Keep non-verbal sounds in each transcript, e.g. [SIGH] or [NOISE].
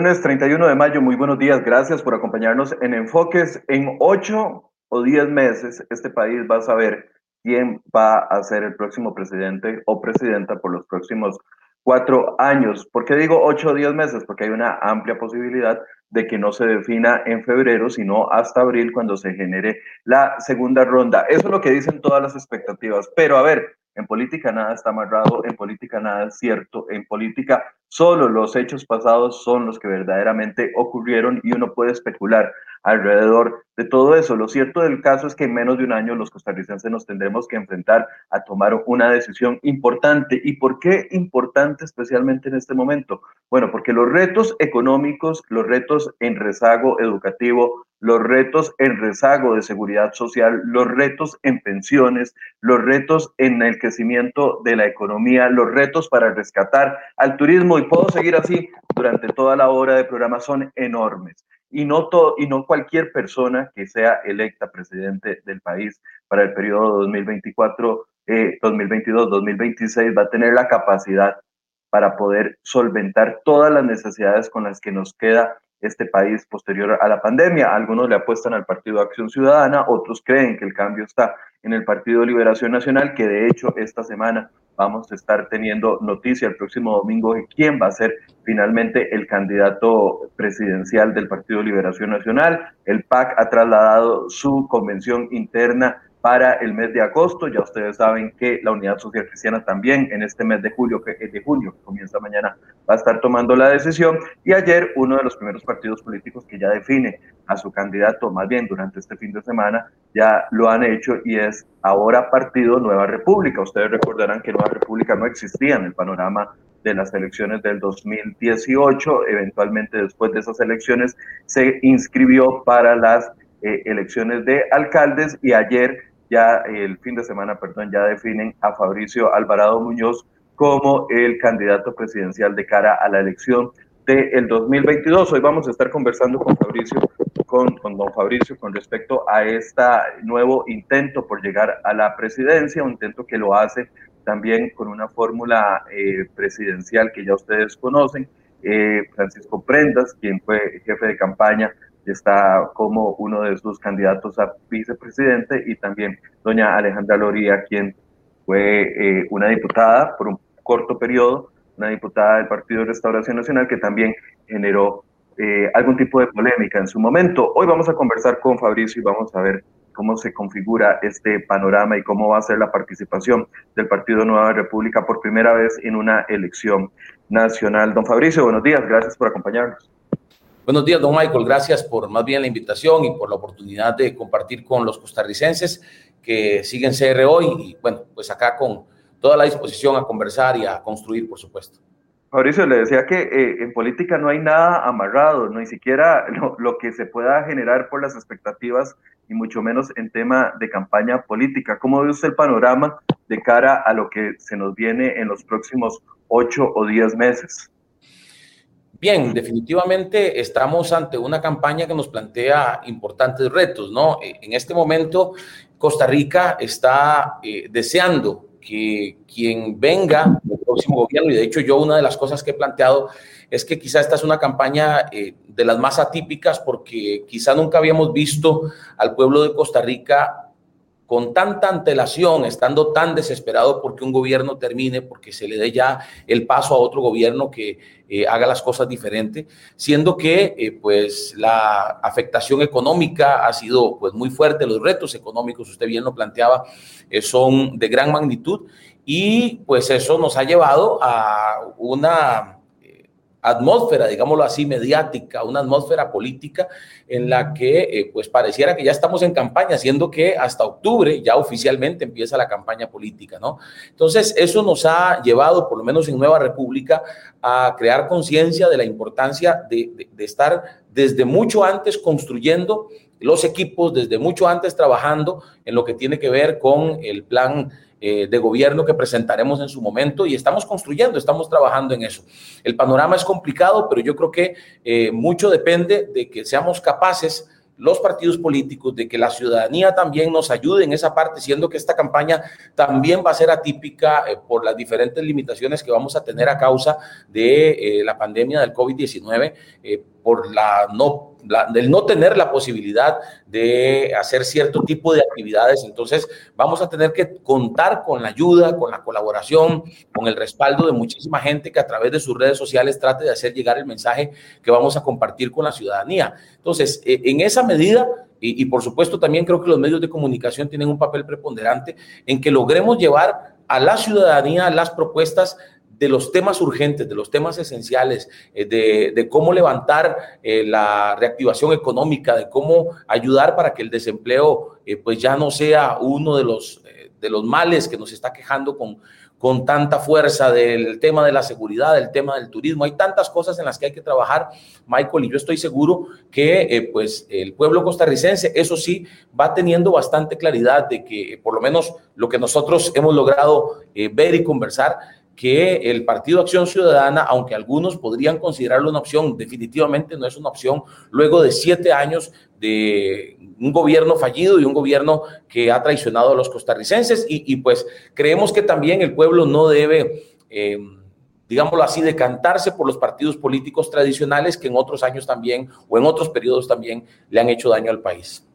Lunes 31 de mayo, muy buenos días. Gracias por acompañarnos en Enfoques. En ocho o diez meses, este país va a saber quién va a ser el próximo presidente o presidenta por los próximos cuatro años. ¿Por qué digo ocho o diez meses? Porque hay una amplia posibilidad de que no se defina en febrero, sino hasta abril, cuando se genere la segunda ronda. Eso es lo que dicen todas las expectativas. Pero a ver, en política nada está amarrado, en política nada es cierto, en política solo los hechos pasados son los que verdaderamente ocurrieron y uno puede especular alrededor de todo eso. Lo cierto del caso es que en menos de un año los costarricenses nos tendremos que enfrentar a tomar una decisión importante. ¿Y por qué importante especialmente en este momento? Bueno, porque los retos económicos, los retos en rezago educativo, los retos en rezago de seguridad social, los retos en pensiones, los retos en el crecimiento de la economía, los retos para rescatar al turismo, y puedo seguir así durante toda la hora de programa, son enormes. Y no, todo, y no cualquier persona que sea electa presidente del país para el periodo 2024, 2022, 2026 va a tener la capacidad para poder solventar todas las necesidades con las que nos queda este país posterior a la pandemia. Algunos le apuestan al Partido Acción Ciudadana, otros creen que el cambio está en el Partido Liberación Nacional, que de hecho esta semana vamos a estar teniendo noticia el próximo domingo de quién va a ser finalmente el candidato presidencial del Partido Liberación Nacional. El PAC ha trasladado su convención interna para el mes de agosto. Ya ustedes saben que la Unidad Social Cristiana también en este mes de julio, que de junio, que comienza mañana, va a estar tomando la decisión. Y ayer uno de los primeros partidos políticos que ya define a su candidato, más bien durante este fin de semana, ya lo han hecho y es ahora Partido Nueva República. Ustedes recordarán que Nueva República no existía en el panorama de las elecciones del 2018. Eventualmente después de esas elecciones se inscribió para las eh, elecciones de alcaldes y ayer ya el fin de semana, perdón, ya definen a Fabricio Alvarado Muñoz como el candidato presidencial de cara a la elección del 2022. Hoy vamos a estar conversando con Fabricio, con, con don Fabricio, con respecto a este nuevo intento por llegar a la presidencia, un intento que lo hace también con una fórmula eh, presidencial que ya ustedes conocen. Eh, Francisco Prendas, quien fue jefe de campaña está como uno de sus candidatos a vicepresidente y también doña Alejandra Loría, quien fue eh, una diputada por un corto periodo, una diputada del Partido de Restauración Nacional que también generó eh, algún tipo de polémica en su momento. Hoy vamos a conversar con Fabricio y vamos a ver cómo se configura este panorama y cómo va a ser la participación del Partido Nueva República por primera vez en una elección nacional. Don Fabricio, buenos días, gracias por acompañarnos. Buenos días, don Michael. Gracias por más bien la invitación y por la oportunidad de compartir con los costarricenses que siguen CR hoy y bueno, pues acá con toda la disposición a conversar y a construir, por supuesto. Mauricio, le decía que eh, en política no hay nada amarrado, ni siquiera [LAUGHS] lo, lo, que se pueda generar por las expectativas y mucho menos en tema de campaña política. ¿Cómo ve usted el panorama de cara a lo que se nos viene en los próximos ocho o diez meses? Bien, definitivamente estamos ante una campaña que nos plantea importantes retos, ¿no? E, en este momento, Costa Rica está eh, deseando que quien venga el próximo gobierno, y de hecho yo una de las cosas que he planteado es que quizá esta es una campaña eh, de las más atípicas porque quizá nunca habíamos visto al pueblo de Costa Rica con tanta antelación, estando tan desesperado porque un gobierno termine, porque se le dé ya el paso a otro gobierno que eh, haga las cosas diferente, siendo que eh, pues la afectación económica ha sido pues muy fuerte, los retos económicos, usted bien lo planteaba, eh, son de gran magnitud y pues eso nos ha llevado a una atmósfera, digámoslo así, mediática, una atmósfera política en la que eh, pues pareciera que ya estamos en campaña, siendo que hasta octubre ya oficialmente empieza la campaña política, ¿no? Entonces, eso nos ha llevado, por lo menos en Nueva República, a crear conciencia de la importancia de, de estar desde mucho antes construyendo los equipos, desde mucho antes trabajando en lo que tiene que ver con el plan eh, de gobierno que presentaremos en su momento y estamos construyendo, estamos trabajando en eso. El panorama es complicado, pero yo creo que eh, mucho depende de que seamos capaces los partidos políticos, de que la ciudadanía también nos ayude en esa parte, siendo que esta campaña también va a ser atípica eh, por las diferentes limitaciones que vamos a tener a causa de la pandemia del COVID-19, eh, por la no del no tener la posibilidad de hacer cierto tipo de actividades. Entonces, vamos a tener que contar con la ayuda, con la colaboración, con el respaldo de muchísima gente que a través de sus redes sociales trate de hacer llegar el mensaje que vamos a compartir con la ciudadanía. Entonces, e, en esa medida, y por supuesto también creo que los medios de comunicación tienen un papel preponderante en que logremos llevar a la ciudadanía las propuestas de los temas urgentes, de los temas esenciales, eh, de, cómo levantar eh, la reactivación económica, de cómo ayudar para que el desempleo eh, pues ya no sea uno de los, de los males que nos está quejando con, con tanta fuerza del tema de la seguridad, del tema del turismo. Hay tantas cosas en las que hay que trabajar, Michael, y yo estoy seguro que pues el pueblo costarricense, eso sí, va teniendo bastante claridad de que por lo menos lo que nosotros hemos logrado ver y conversar, que el Partido Acción Ciudadana, aunque algunos podrían considerarlo una opción, definitivamente no es una opción luego de siete años de un gobierno fallido y un gobierno que ha traicionado a los costarricenses y, pues creemos que también el pueblo no debe... Eh, digámoslo así, decantarse por los partidos políticos tradicionales que en otros años también o en otros periodos también le han hecho daño al país.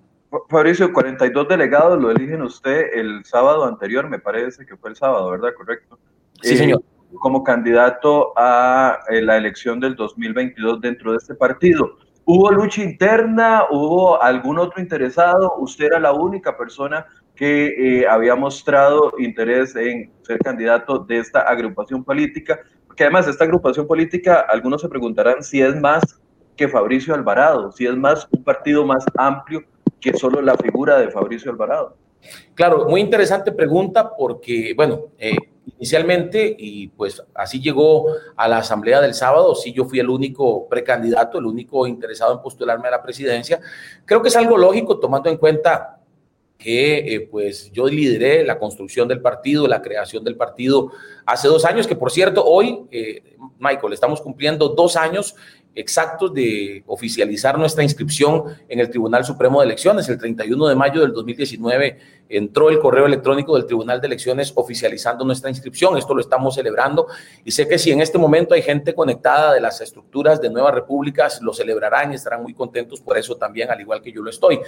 Fabricio, 42 delegados lo eligen usted el sábado anterior, me parece que fue el sábado, ¿verdad? Correcto. Sí, eh, señor. como candidato a eh, la elección del 2022 dentro de este partido. ¿Hubo lucha interna? ¿Hubo algún otro interesado? ¿Usted era la única persona que eh, había mostrado interés en ser candidato de esta agrupación política? Porque además esta agrupación política, algunos se preguntarán si es más que Fabricio Alvarado, si es más un partido más amplio que solo la figura de Fabricio Alvarado. Claro, muy interesante pregunta porque, bueno, eh, inicialmente, y pues así llegó a la asamblea del sábado, sí yo fui el único precandidato, el único interesado en postularme a la presidencia. Creo que es algo lógico tomando en cuenta que eh, pues yo lideré la construcción del partido, la creación del partido hace dos años, que por cierto, hoy, eh, Michael, estamos cumpliendo dos años exactos de oficializar nuestra inscripción en el Tribunal Supremo de Elecciones. El 31 de mayo del 2019 entró el correo electrónico del Tribunal de Elecciones oficializando nuestra inscripción. Esto lo estamos celebrando y sé que si en este momento hay gente conectada de las estructuras de Nuevas Repúblicas, lo celebrarán y estarán muy contentos por eso también, al igual que yo lo estoy.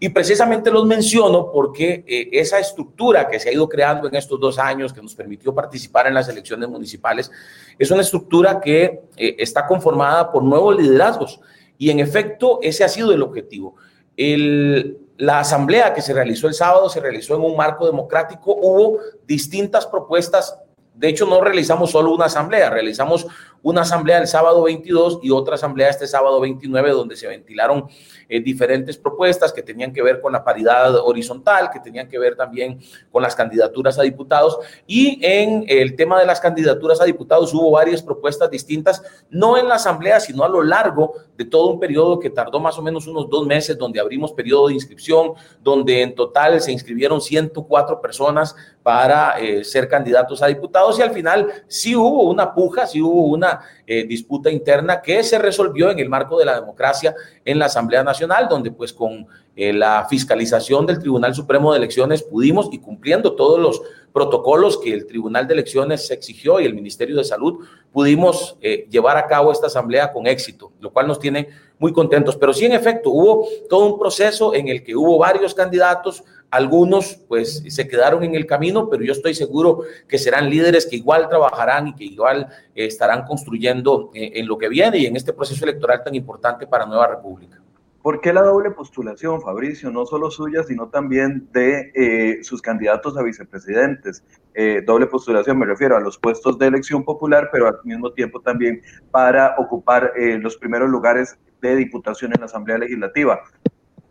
Y precisamente los menciono porque eh, esa estructura que se ha ido creando en estos dos años, que nos permitió participar en las elecciones municipales, es una estructura que eh, está conformada por nuevos liderazgos. Y en efecto, ese ha sido el objetivo. El, la asamblea que se realizó el sábado se realizó en un marco democrático. Hubo distintas propuestas. De hecho, no realizamos solo una asamblea, realizamos una asamblea el sábado 22 y otra asamblea este sábado 29, donde se ventilaron eh, diferentes propuestas que tenían que ver con la paridad horizontal, que tenían que ver también con las candidaturas a diputados. Y en el tema de las candidaturas a diputados hubo varias propuestas distintas, no en la asamblea, sino a lo largo de todo un periodo que tardó más o menos unos dos meses, donde abrimos periodo de inscripción, donde en total se inscribieron 104 personas para eh, ser candidatos a diputados y al final sí hubo una puja, sí hubo una eh, disputa interna que se resolvió en el marco de la democracia en la Asamblea Nacional, donde pues con eh, la fiscalización del Tribunal Supremo de Elecciones pudimos y cumpliendo todos los protocolos que el Tribunal de Elecciones exigió y el Ministerio de Salud, pudimos eh, llevar a cabo esta asamblea con éxito, lo cual nos tiene muy contentos. Pero sí, en efecto, hubo todo un proceso en el que hubo varios candidatos, algunos pues se quedaron en el camino, pero yo estoy seguro que serán líderes que igual trabajarán y que igual eh, estarán construyendo en lo que viene y en este proceso electoral tan importante para Nueva República. ¿Por qué la doble postulación, Fabricio? No solo suya, sino también de eh, sus candidatos a vicepresidentes. Eh, doble postulación, me refiero a los puestos de elección popular, pero al mismo tiempo también para ocupar eh, los primeros lugares de diputación en la Asamblea Legislativa.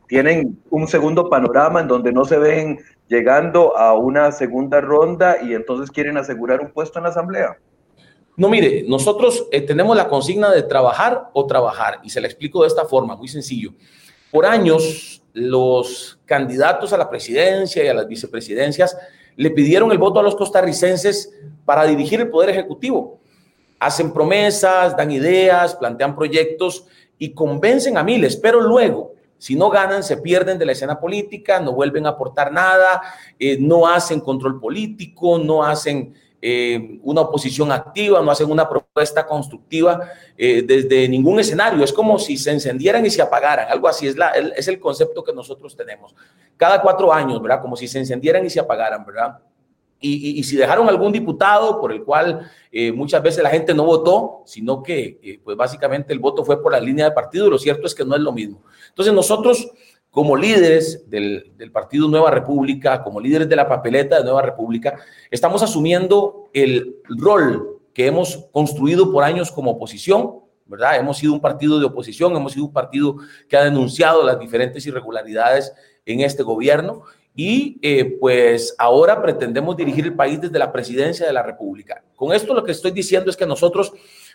Tienen un segundo panorama en donde no se ven llegando a una segunda ronda y entonces quieren asegurar un puesto en la Asamblea. No, mire, nosotros eh, tenemos la consigna de trabajar o trabajar, y se la explico de esta forma, muy sencillo. Por años, los candidatos a la presidencia y a las vicepresidencias le pidieron el voto a los costarricenses para dirigir el Poder Ejecutivo. Hacen promesas, dan ideas, plantean proyectos y convencen a miles, pero luego Si no ganan, se pierden de la escena política, no vuelven a aportar nada, eh, no hacen control político, no hacen eh, una oposición activa, no hacen una propuesta constructiva eh, desde ningún escenario. Es como si se encendieran y se apagaran, algo así es, la, es el concepto que nosotros tenemos. Cada cuatro años, ¿verdad? Como si se encendieran y se apagaran, ¿verdad? Y, si dejaron algún diputado por el cual eh, muchas veces la gente no votó, sino que pues básicamente el voto fue por la línea de partido, lo cierto es que no es lo mismo. Entonces nosotros como líderes del, partido Nueva República, como líderes de la papeleta de Nueva República, estamos asumiendo el rol que hemos construido por años como oposición, ¿verdad? Hemos sido un partido de oposición, hemos sido un partido que ha denunciado las diferentes irregularidades en este gobierno y eh, pues ahora pretendemos dirigir el país desde la presidencia de la República. Con esto lo que estoy diciendo es que nosotros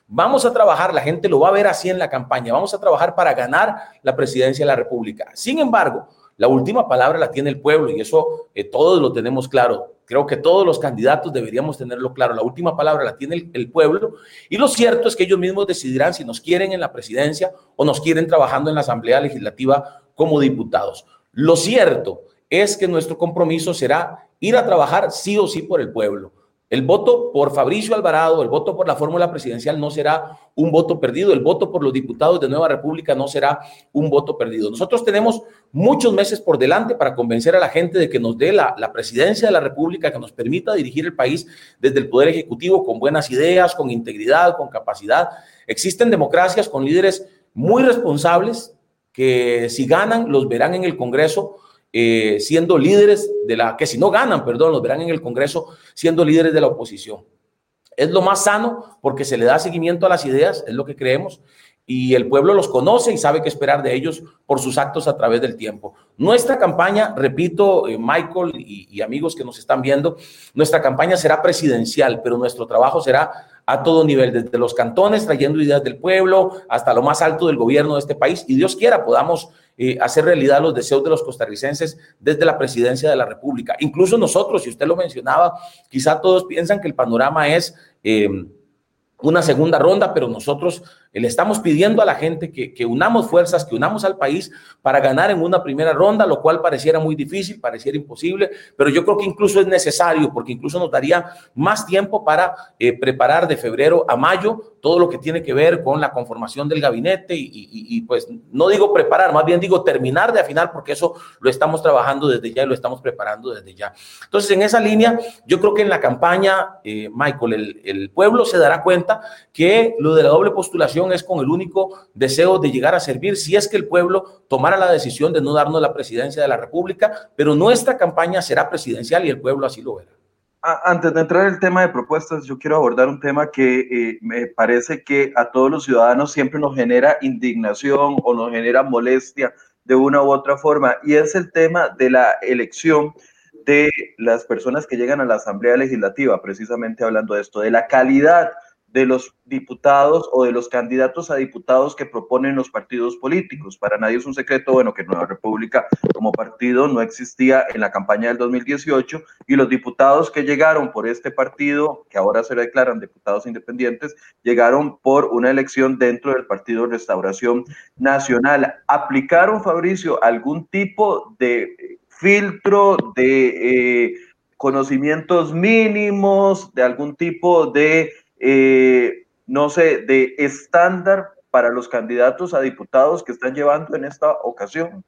vamos a trabajar, la gente lo va a ver así en la campaña, vamos a trabajar para ganar la presidencia de la República. Sin embargo, la última palabra la tiene el pueblo y eso eh, todos lo tenemos claro. Creo que todos los candidatos deberíamos tenerlo claro. La última palabra la tiene el, el, pueblo y lo cierto es que ellos mismos decidirán si nos quieren en la presidencia o nos quieren trabajando en la Asamblea Legislativa como diputados. Lo cierto es que nuestro compromiso será ir a trabajar sí o sí por el pueblo. El voto por Fabricio Alvarado, el voto por la fórmula presidencial no será un voto perdido, el voto por los diputados de Nueva República no será un voto perdido. Nosotros tenemos muchos meses por delante para convencer a la gente de que nos dé la, la presidencia de la República, que nos permita dirigir el país desde el Poder Ejecutivo con buenas ideas, con integridad, con capacidad. Existen democracias con líderes muy responsables que si ganan los verán en el Congreso eh, siendo líderes de la, que si no ganan, perdón, los verán en el Congreso siendo líderes de la oposición. Es lo más sano porque se le da seguimiento a las ideas, es lo que creemos, y el pueblo los conoce y sabe qué esperar de ellos por sus actos a través del tiempo. Nuestra campaña, repito, eh, Michael y, y amigos que nos están viendo, nuestra campaña será presidencial, pero nuestro trabajo será a todo nivel, desde los cantones, trayendo ideas del pueblo, hasta lo más alto del gobierno de este país, y Dios quiera podamos hacer realidad los deseos de los costarricenses desde la presidencia de la República. Incluso nosotros, si usted lo mencionaba, quizá todos piensan que el panorama es eh, una segunda ronda, pero nosotros le estamos pidiendo a la gente que, que, unamos fuerzas, que unamos al país para ganar en una primera ronda, lo cual pareciera muy difícil, pareciera imposible, pero yo creo que incluso es necesario, porque incluso nos daría más tiempo para eh, preparar de febrero a mayo todo lo que tiene que ver con la conformación del gabinete y, y, y, pues no digo preparar, más bien digo terminar de afinar, porque eso lo estamos trabajando desde ya y lo estamos preparando desde ya. Entonces, en esa línea, yo creo que en la campaña, eh, Michael, el, el pueblo se dará cuenta que lo de la doble postulación es con el único deseo de llegar a servir si es que el pueblo tomara la decisión de no darnos la presidencia de la República, pero nuestra campaña será presidencial y el pueblo así lo verá. Antes de entrar en el tema de propuestas, yo quiero abordar un tema que eh, me parece que a todos los ciudadanos siempre nos genera indignación o nos genera molestia de una u otra forma, y es el tema de la elección de las personas que llegan a la Asamblea Legislativa, precisamente hablando de esto, de la calidad de los diputados o de los candidatos a diputados que proponen los partidos políticos. Para nadie es un secreto, bueno, que Nueva República como partido no existía en la campaña del 2018 y los diputados que llegaron por este partido, que ahora se declaran diputados independientes, llegaron por una elección dentro del Partido Restauración Nacional. ¿Aplicaron, Fabricio, algún tipo de filtro de eh, conocimientos mínimos, de algún tipo de eh, no sé, de estándar para los candidatos a diputados que están llevando en esta ocasión?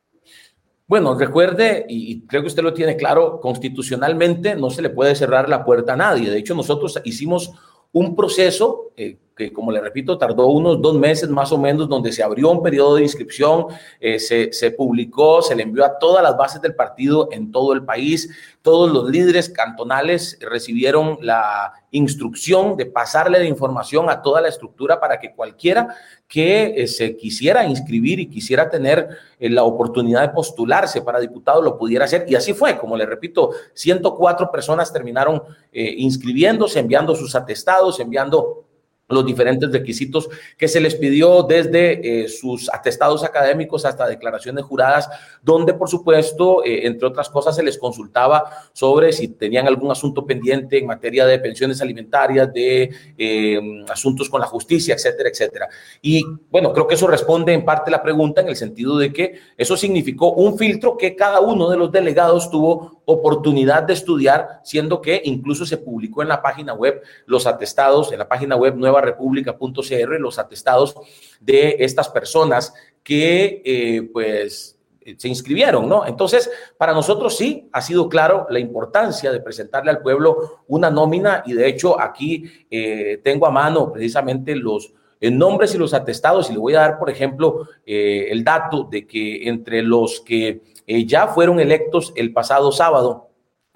Bueno, recuerde, y creo que usted lo tiene claro, constitucionalmente no se le puede cerrar la puerta a nadie. De hecho, nosotros hicimos un proceso eh, que, como le repito, tardó unos dos meses más o menos, donde se abrió un periodo de inscripción, eh, se, se, publicó, se le envió a todas las bases del partido en todo el país. Todos los líderes cantonales recibieron la instrucción de pasarle la información a toda la estructura para que cualquiera que eh, se quisiera inscribir y quisiera tener eh, la oportunidad de postularse para diputado lo pudiera hacer. Y así fue, como le repito, 104 personas terminaron inscribiéndose, enviando sus atestados, enviando los diferentes requisitos que se les pidió desde eh, sus atestados académicos hasta declaraciones juradas, donde por supuesto, eh, entre otras cosas, se les consultaba sobre si tenían algún asunto pendiente en materia de pensiones alimentarias, de eh, asuntos con la justicia, etcétera, etcétera. Y bueno, creo que eso responde en parte la pregunta en el sentido de que eso significó un filtro que cada uno de los delegados tuvo oportunidad de estudiar, siendo que incluso se publicó en la página web los atestados, en la página web nuevarepublica.cr, los atestados de estas personas que eh, pues se inscribieron, ¿no? Entonces, para nosotros sí ha sido claro la importancia de presentarle al pueblo una nómina y de hecho aquí eh, tengo a mano precisamente los eh, nombres y los atestados y le voy a dar, por ejemplo, el dato de que entre los que ya fueron electos el pasado sábado,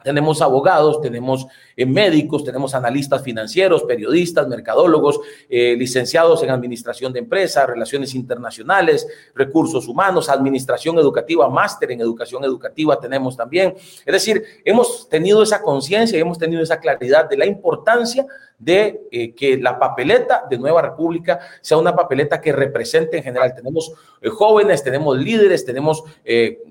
tenemos abogados, tenemos eh, médicos, tenemos analistas financieros, periodistas, mercadólogos, eh, licenciados en administración de empresas, relaciones internacionales, recursos humanos, administración educativa, máster en educación educativa tenemos también. Es decir, hemos tenido esa conciencia y hemos tenido esa claridad de la importancia de eh, que la papeleta de Nueva República sea una papeleta que represente en general. Tenemos jóvenes, tenemos líderes, tenemos,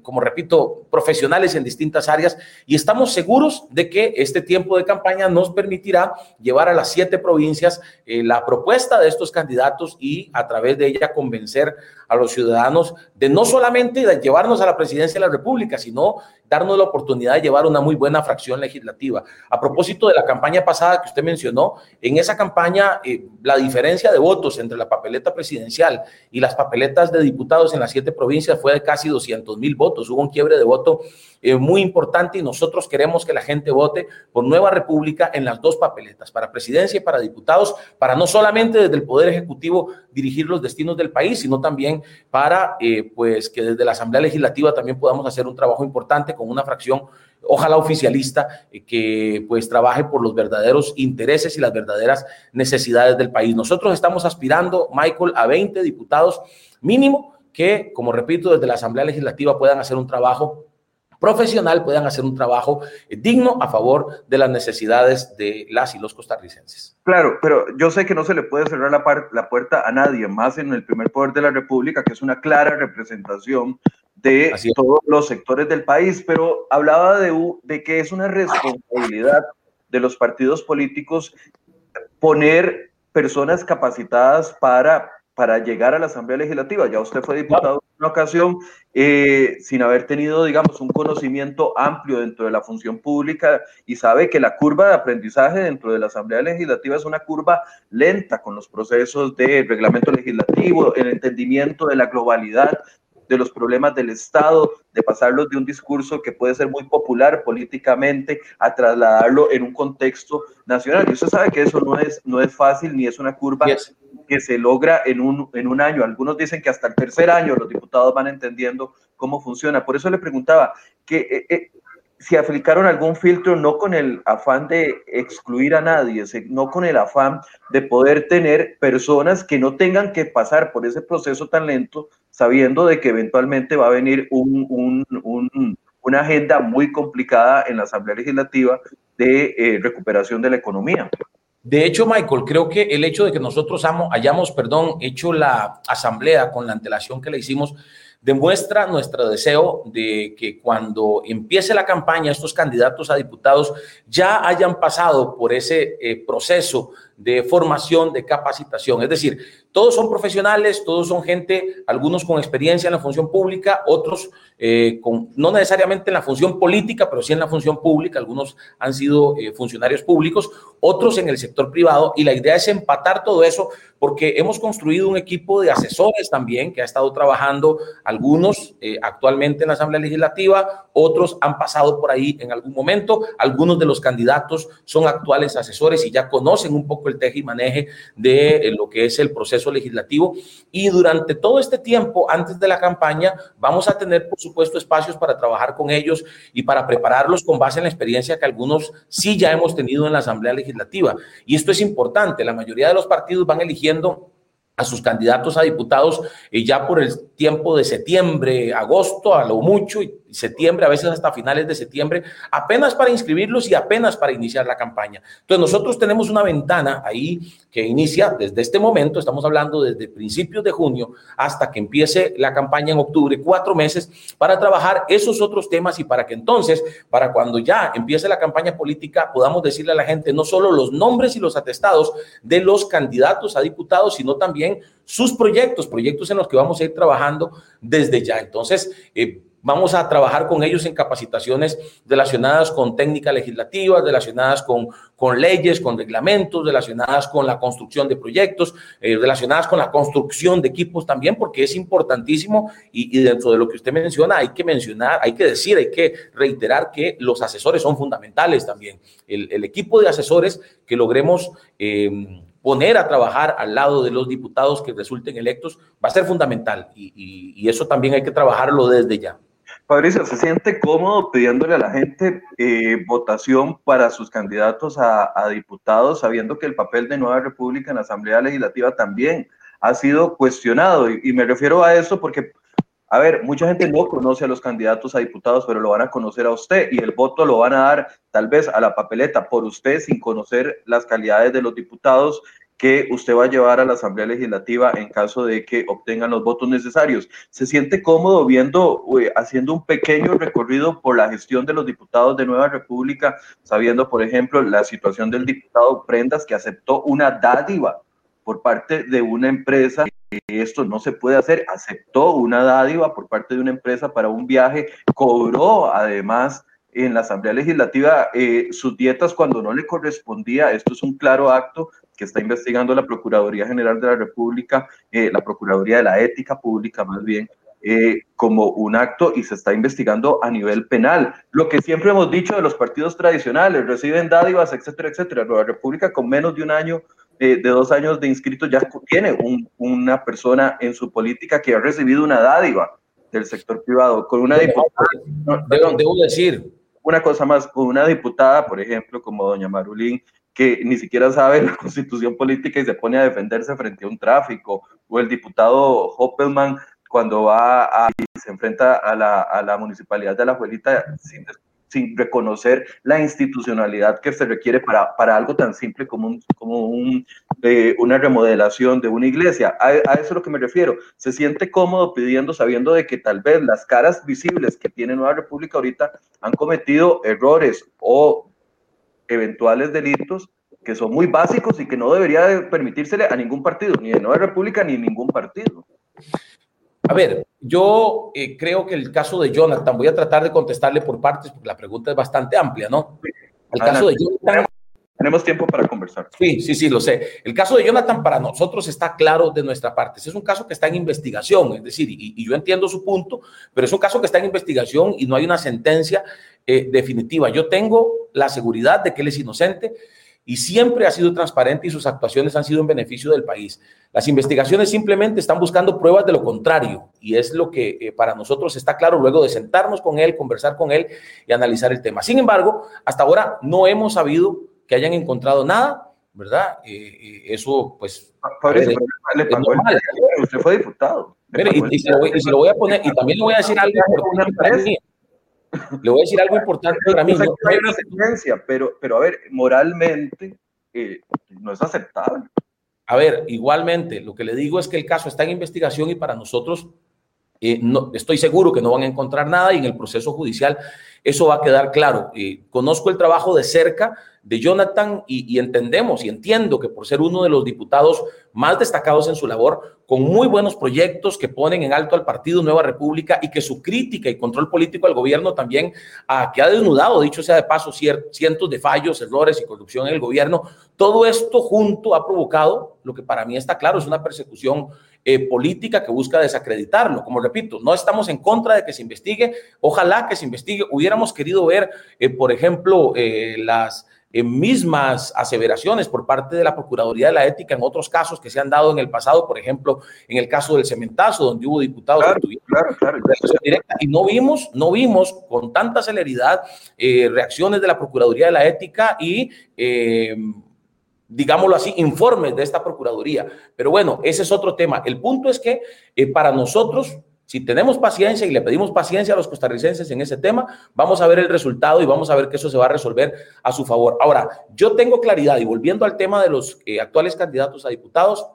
como repito, profesionales en distintas áreas y estamos seguros de que este tiempo de campaña nos permitirá llevar a las siete provincias eh, la propuesta de estos candidatos y a través de ella convencer a los ciudadanos de no solamente llevarnos a la presidencia de la República, sino darnos la oportunidad de llevar una muy buena fracción legislativa. A propósito de la campaña pasada que usted mencionó, en esa campaña eh, la diferencia de votos entre la papeleta presidencial y las papeletas de diputados en las siete provincias fue de casi 200 mil votos. Hubo un quiebre de voto eh, muy importante y nosotros queremos que la gente vote por Nueva República en las dos papeletas, para presidencia y para diputados, para no solamente desde el Poder Ejecutivo dirigir los destinos del país, sino también para eh, pues que desde la Asamblea Legislativa también podamos hacer un trabajo importante con una fracción ojalá oficialista, eh, que pues trabaje por los verdaderos intereses y las verdaderas necesidades del país. Nosotros estamos aspirando, Michael, a 20 diputados mínimo que, como repito, desde la Asamblea Legislativa puedan hacer un trabajo profesional puedan hacer un trabajo eh, digno a favor de las necesidades de las y los costarricenses. Claro, pero yo sé que no se le puede cerrar la, la puerta a nadie, más en el primer poder de la República, que es una clara representación de todos los sectores del país, pero hablaba de, de que es una responsabilidad de los partidos políticos poner personas capacitadas para para llegar a la Asamblea Legislativa. Ya usted fue diputado en una ocasión eh, sin haber tenido, digamos, un conocimiento amplio dentro de la función pública y sabe que la curva de aprendizaje dentro de la Asamblea Legislativa es una curva lenta con los procesos de reglamento legislativo, el entendimiento de la globalidad de los problemas del Estado, de pasarlos de un discurso que puede ser muy popular políticamente a trasladarlo en un contexto nacional. Y usted sabe que eso no es, no es fácil ni es una curva que se logra en un, en un año. Algunos dicen que hasta el tercer año los diputados van entendiendo cómo funciona. Por eso le preguntaba que eh, eh, si aplicaron algún filtro no con el afán de excluir a nadie, no con el afán de poder tener personas que no tengan que pasar por ese proceso tan lento, sabiendo de que eventualmente va a venir un, una agenda muy complicada en la Asamblea Legislativa de eh, recuperación de la economía. De hecho, Michael, creo que el hecho de que nosotros hayamos, perdón, hecho la asamblea con la antelación que le hicimos, demuestra nuestro deseo de que cuando empiece la campaña estos candidatos a diputados ya hayan pasado por ese eh, proceso de formación, de capacitación. Es decir, todos son profesionales, todos son gente, algunos con experiencia en la función pública, otros eh, con, no necesariamente en la función política, pero sí en la función pública, algunos han sido eh, funcionarios públicos, otros en el sector privado, y la idea es empatar todo eso porque hemos construido un equipo de asesores también que ha estado trabajando, algunos eh, actualmente en la Asamblea Legislativa, otros han pasado por ahí en algún momento, algunos de los candidatos son actuales asesores y ya conocen un poco el teje y maneje de lo que es el proceso legislativo. Y durante todo este tiempo, antes de la campaña, vamos a tener, por supuesto, espacios para trabajar con ellos y para prepararlos con base en la experiencia que algunos sí ya hemos tenido en la Asamblea Legislativa. Y esto es importante. La mayoría de los partidos van eligiendo a sus candidatos a diputados eh, ya por el tiempo de septiembre, agosto, a lo mucho, septiembre, a veces hasta finales de septiembre, apenas para inscribirlos y apenas para iniciar la campaña. Entonces nosotros tenemos una ventana ahí que inicia desde este momento, estamos hablando desde principios de junio hasta que empiece la campaña en octubre, cuatro meses para trabajar esos otros temas y para que entonces, para cuando ya empiece la campaña política, podamos decirle a la gente no solo los nombres y los atestados de los candidatos a diputados, sino también sus proyectos, proyectos en los que vamos a ir trabajando desde ya. Entonces, eh, Vamos a trabajar con ellos en capacitaciones relacionadas con técnicas legislativas, relacionadas con, con leyes, con reglamentos, relacionadas con la construcción de proyectos, eh, relacionadas con la construcción de equipos también, porque es importantísimo y, dentro de lo que usted menciona hay que mencionar, hay que decir, hay que reiterar que los asesores son fundamentales también. El, equipo de asesores que logremos... Eh, poner a trabajar al lado de los diputados que resulten electos va a ser fundamental y eso también hay que trabajarlo desde ya. Fabricio, ¿se siente cómodo pidiéndole a la gente eh, votación para sus candidatos a, diputados, sabiendo que el papel de Nueva República en la Asamblea Legislativa también ha sido cuestionado? Y, me refiero a eso porque, a ver, mucha gente no conoce a los candidatos a diputados, pero lo van a conocer a usted y el voto lo van a dar tal vez a la papeleta por usted sin conocer las calidades de los diputados que usted va a llevar a la Asamblea Legislativa en caso de que obtengan los votos necesarios. ¿Se siente cómodo viendo, haciendo un pequeño recorrido por la gestión de los diputados de Nueva República, sabiendo, por ejemplo, la situación del diputado Prendas, que aceptó una dádiva por parte de una empresa? Esto no se puede hacer. Aceptó una dádiva por parte de una empresa para un viaje, cobró además en la Asamblea Legislativa eh, sus dietas cuando no le correspondía. Esto es un claro acto que está investigando la Procuraduría General de la República, eh, la Procuraduría de la Ética Pública más bien, eh, como un acto y se está investigando a nivel penal. Lo que siempre hemos dicho de los partidos tradicionales, reciben dádivas, etcétera, etcétera. La República con menos de un año, de dos años de inscrito, ya tiene una persona en su política que ha recibido una dádiva del sector privado, con una diputada. debo decir, una cosa más, con una diputada, por ejemplo, como doña Marulín, que ni siquiera sabe la [LAUGHS] constitución política y se pone a defenderse frente a un tráfico, o el diputado Hoppelman cuando va a, se enfrenta a la, a la municipalidad de la Juelita sin, sin, reconocer la institucionalidad que se requiere para, para algo tan simple como, un, como un, eh, una remodelación de una iglesia. A, a, eso es lo que me refiero. Se siente cómodo pidiendo, sabiendo de que tal vez las caras visibles que tiene Nueva República ahorita han cometido errores o eventuales delitos que son muy básicos y que no debería permitírsele a ningún partido, ni de Nueva República ni ningún partido. A ver, yo eh, creo que el caso de Jonathan, voy a tratar de contestarle por partes porque la pregunta es bastante amplia, ¿no? El caso de Jonathan. Tenemos tiempo para conversar. Sí, sí, sí, lo sé. El caso de Jonathan para nosotros está claro de nuestra parte. Es un caso que está en investigación, es decir, y, yo entiendo su punto, pero es un caso que está en investigación y no hay una sentencia eh, definitiva. Yo tengo la seguridad de que él es inocente y siempre ha sido transparente y sus actuaciones han sido en beneficio del país. Las investigaciones simplemente están buscando pruebas de lo contrario y es lo que eh, para nosotros está claro luego de sentarnos con él, conversar con él y analizar el tema. Sin embargo, hasta ahora no hemos sabido que hayan encontrado nada, ¿verdad? Eh, eso, pues... usted fue diputado. y, se lo voy, a poner, y también le voy a decir algo importante para mí. Le voy a decir algo importante para mí. No hay una sentencia, pero, pero a ver, moralmente eh, no es aceptable. A ver, igualmente, lo que le digo es que el caso está en investigación y para nosotros eh, estoy seguro que no van a encontrar nada y en el proceso judicial eso va a quedar claro. Eh, conozco el trabajo de cerca de Jonathan y, entendemos y entiendo que por ser uno de los diputados más destacados en su labor, con muy buenos proyectos que ponen en alto al Partido Nueva República y que su crítica y control político al gobierno también, a, que ha desnudado, dicho sea de paso, cientos de fallos, errores y corrupción en el gobierno, todo esto junto ha provocado lo que para mí está claro, es una persecución eh, política que busca desacreditarlo. Como repito, no estamos en contra de que se investigue, ojalá que se investigue. Hubiéramos querido ver, eh, por ejemplo, eh, las mismas aseveraciones por parte de la Procuraduría de la Ética en otros casos que se han dado en el pasado, por ejemplo, en el caso del cementazo, donde hubo diputados claro, claro, directa, y no vimos, no vimos con tanta celeridad reacciones de la Procuraduría de la Ética y digámoslo así, informes de esta Procuraduría. Pero bueno, ese es otro tema. El punto es que para nosotros Si tenemos paciencia y le pedimos paciencia a los costarricenses en ese tema, vamos a ver el resultado y vamos a ver que eso se va a resolver a su favor. Ahora, yo tengo claridad y volviendo al tema de los eh, actuales candidatos a diputados,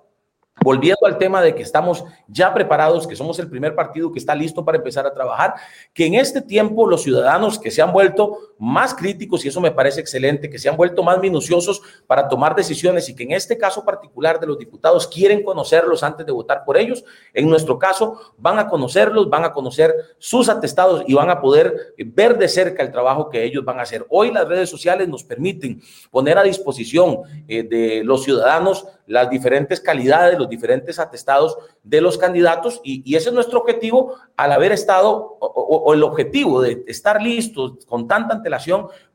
Volviendo al tema de que estamos ya preparados, que somos el primer partido que está listo para empezar a trabajar, que en este tiempo los ciudadanos que se han vuelto más críticos, y eso me parece excelente, que se han vuelto más minuciosos para tomar decisiones y que en este caso particular de los diputados quieren conocerlos antes de votar por ellos, en nuestro caso van a conocerlos, van a conocer sus atestados y van a poder ver de cerca el trabajo que ellos van a hacer. Hoy las redes sociales nos permiten poner a disposición eh, de los ciudadanos las diferentes calidades, los diferentes atestados de los candidatos y, ese es nuestro objetivo al haber estado o, el objetivo de estar listos con tanta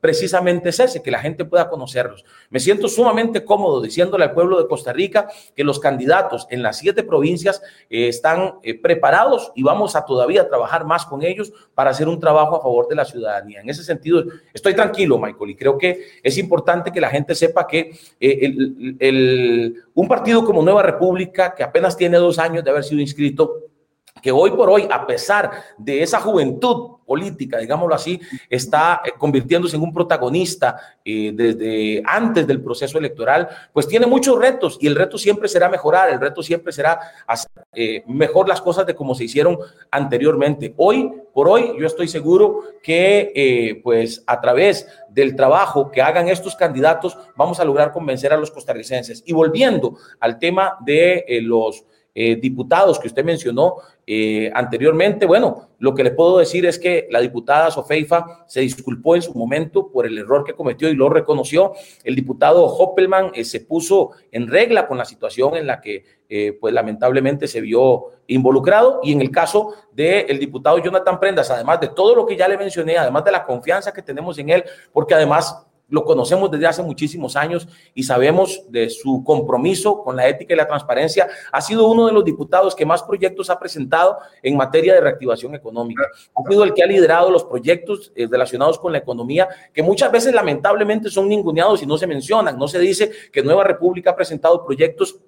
precisamente es ese, que la gente pueda conocerlos. Me siento sumamente cómodo diciéndole al pueblo de Costa Rica que los candidatos en las siete provincias eh, están eh, preparados y vamos a todavía trabajar más con ellos para hacer un trabajo a favor de la ciudadanía. En ese sentido, estoy tranquilo, Michael, y creo que es importante que la gente sepa que eh, un partido como Nueva República, que apenas tiene dos años de haber sido inscrito, que hoy por hoy, a pesar de esa juventud política, digámoslo así, está eh, convirtiéndose en un protagonista eh, desde antes del proceso electoral, pues tiene muchos retos y el reto siempre será mejorar, el reto siempre será hacer eh, mejor las cosas de como se hicieron anteriormente. Hoy por hoy, yo estoy seguro que pues a través del trabajo que hagan estos candidatos, vamos a lograr convencer a los costarricenses. Y volviendo al tema de los eh, diputados que usted mencionó eh, anteriormente, bueno, lo que le puedo decir es que la diputada Sofeifa se disculpó en su momento por el error que cometió y lo reconoció. El diputado Hoppelman eh, se puso en regla con la situación en la que, pues lamentablemente, se vio involucrado. Y en el caso del diputado Jonathan Prendas, además de todo lo que ya le mencioné, además de la confianza que tenemos en él, porque además lo conocemos desde hace muchísimos años y sabemos de su compromiso con la ética y la transparencia. Ha sido uno de los diputados que más proyectos ha presentado en materia de reactivación económica. Ha sido el que ha liderado los proyectos eh, relacionados con la economía, que muchas veces lamentablemente son ninguneados y no se mencionan. No se dice que Nueva República ha presentado proyectos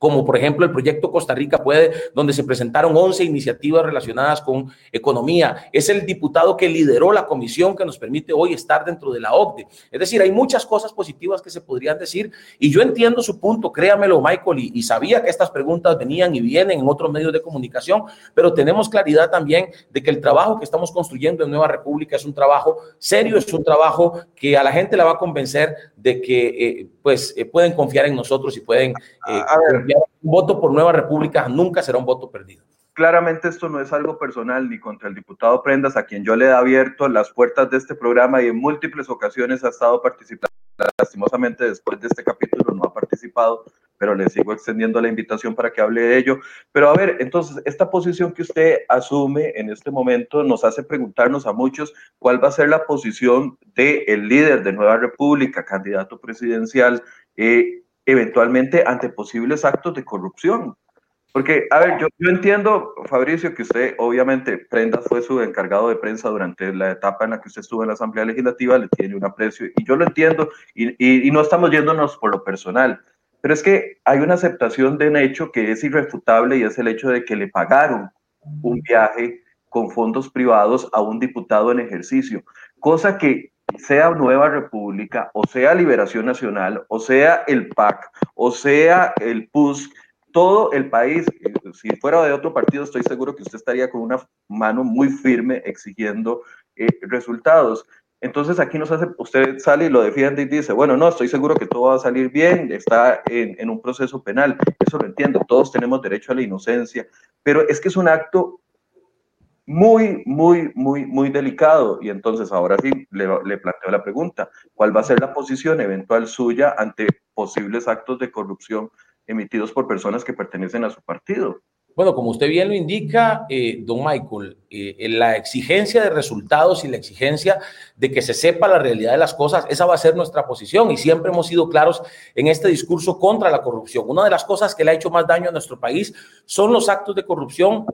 como por ejemplo el proyecto Costa Rica Puede, donde se presentaron 11 iniciativas relacionadas con economía. Es el diputado que lideró la comisión que nos permite hoy estar dentro de la OCDE. Es decir, hay muchas cosas positivas que se podrían decir y yo entiendo su punto, créamelo Michael, y, sabía que estas preguntas venían y vienen en otros medios de comunicación, pero tenemos claridad también de que el trabajo que estamos construyendo en Nueva República es un trabajo serio, es un trabajo que a la gente la va a convencer de que eh, pues eh, pueden confiar en nosotros y pueden eh, voto por Nueva República nunca será un voto perdido. Claramente esto no es algo personal ni contra el diputado Prendas, a quien yo le he abierto las puertas de este programa y en múltiples ocasiones ha estado participando. Lastimosamente después de este capítulo no ha participado, pero le sigo extendiendo la invitación para que hable de ello. Pero a ver, entonces, esta posición que usted asume en este momento nos hace preguntarnos a muchos cuál va a ser la posición del el líder de Nueva República, candidato presidencial, eh, eventualmente ante posibles actos de corrupción. Porque, a ver, yo, entiendo, Fabricio, que usted, obviamente, Prendas fue su encargado de prensa durante la etapa en la que usted estuvo en la Asamblea Legislativa, le tiene un aprecio, y yo lo entiendo, y, y, no estamos yéndonos por lo personal, pero es que hay una aceptación de un hecho que es irrefutable y es el hecho de que le pagaron un viaje con fondos privados a un diputado en ejercicio, cosa que sea Nueva República, o sea Liberación Nacional, o sea el PAC, o sea el PUS, todo el país, si fuera de otro partido, estoy seguro que usted estaría con una mano muy firme exigiendo eh, resultados. Entonces aquí nos hace, usted sale y lo defiende y dice, bueno, no, estoy seguro que todo va a salir bien, está en, en un proceso penal, eso lo entiendo, todos tenemos derecho a la inocencia, pero es que es un acto muy, muy, muy, muy delicado. Y entonces ahora sí le, planteo la pregunta, ¿cuál va a ser la posición eventual suya ante posibles actos de corrupción emitidos por personas que pertenecen a su partido? Bueno, como usted bien lo indica, eh, don Michael, eh, la exigencia de resultados y la exigencia de que se sepa la realidad de las cosas, esa va a ser nuestra posición y siempre hemos sido claros en este discurso contra la corrupción. Una de las cosas que le ha hecho más daño a nuestro país son los actos de corrupción.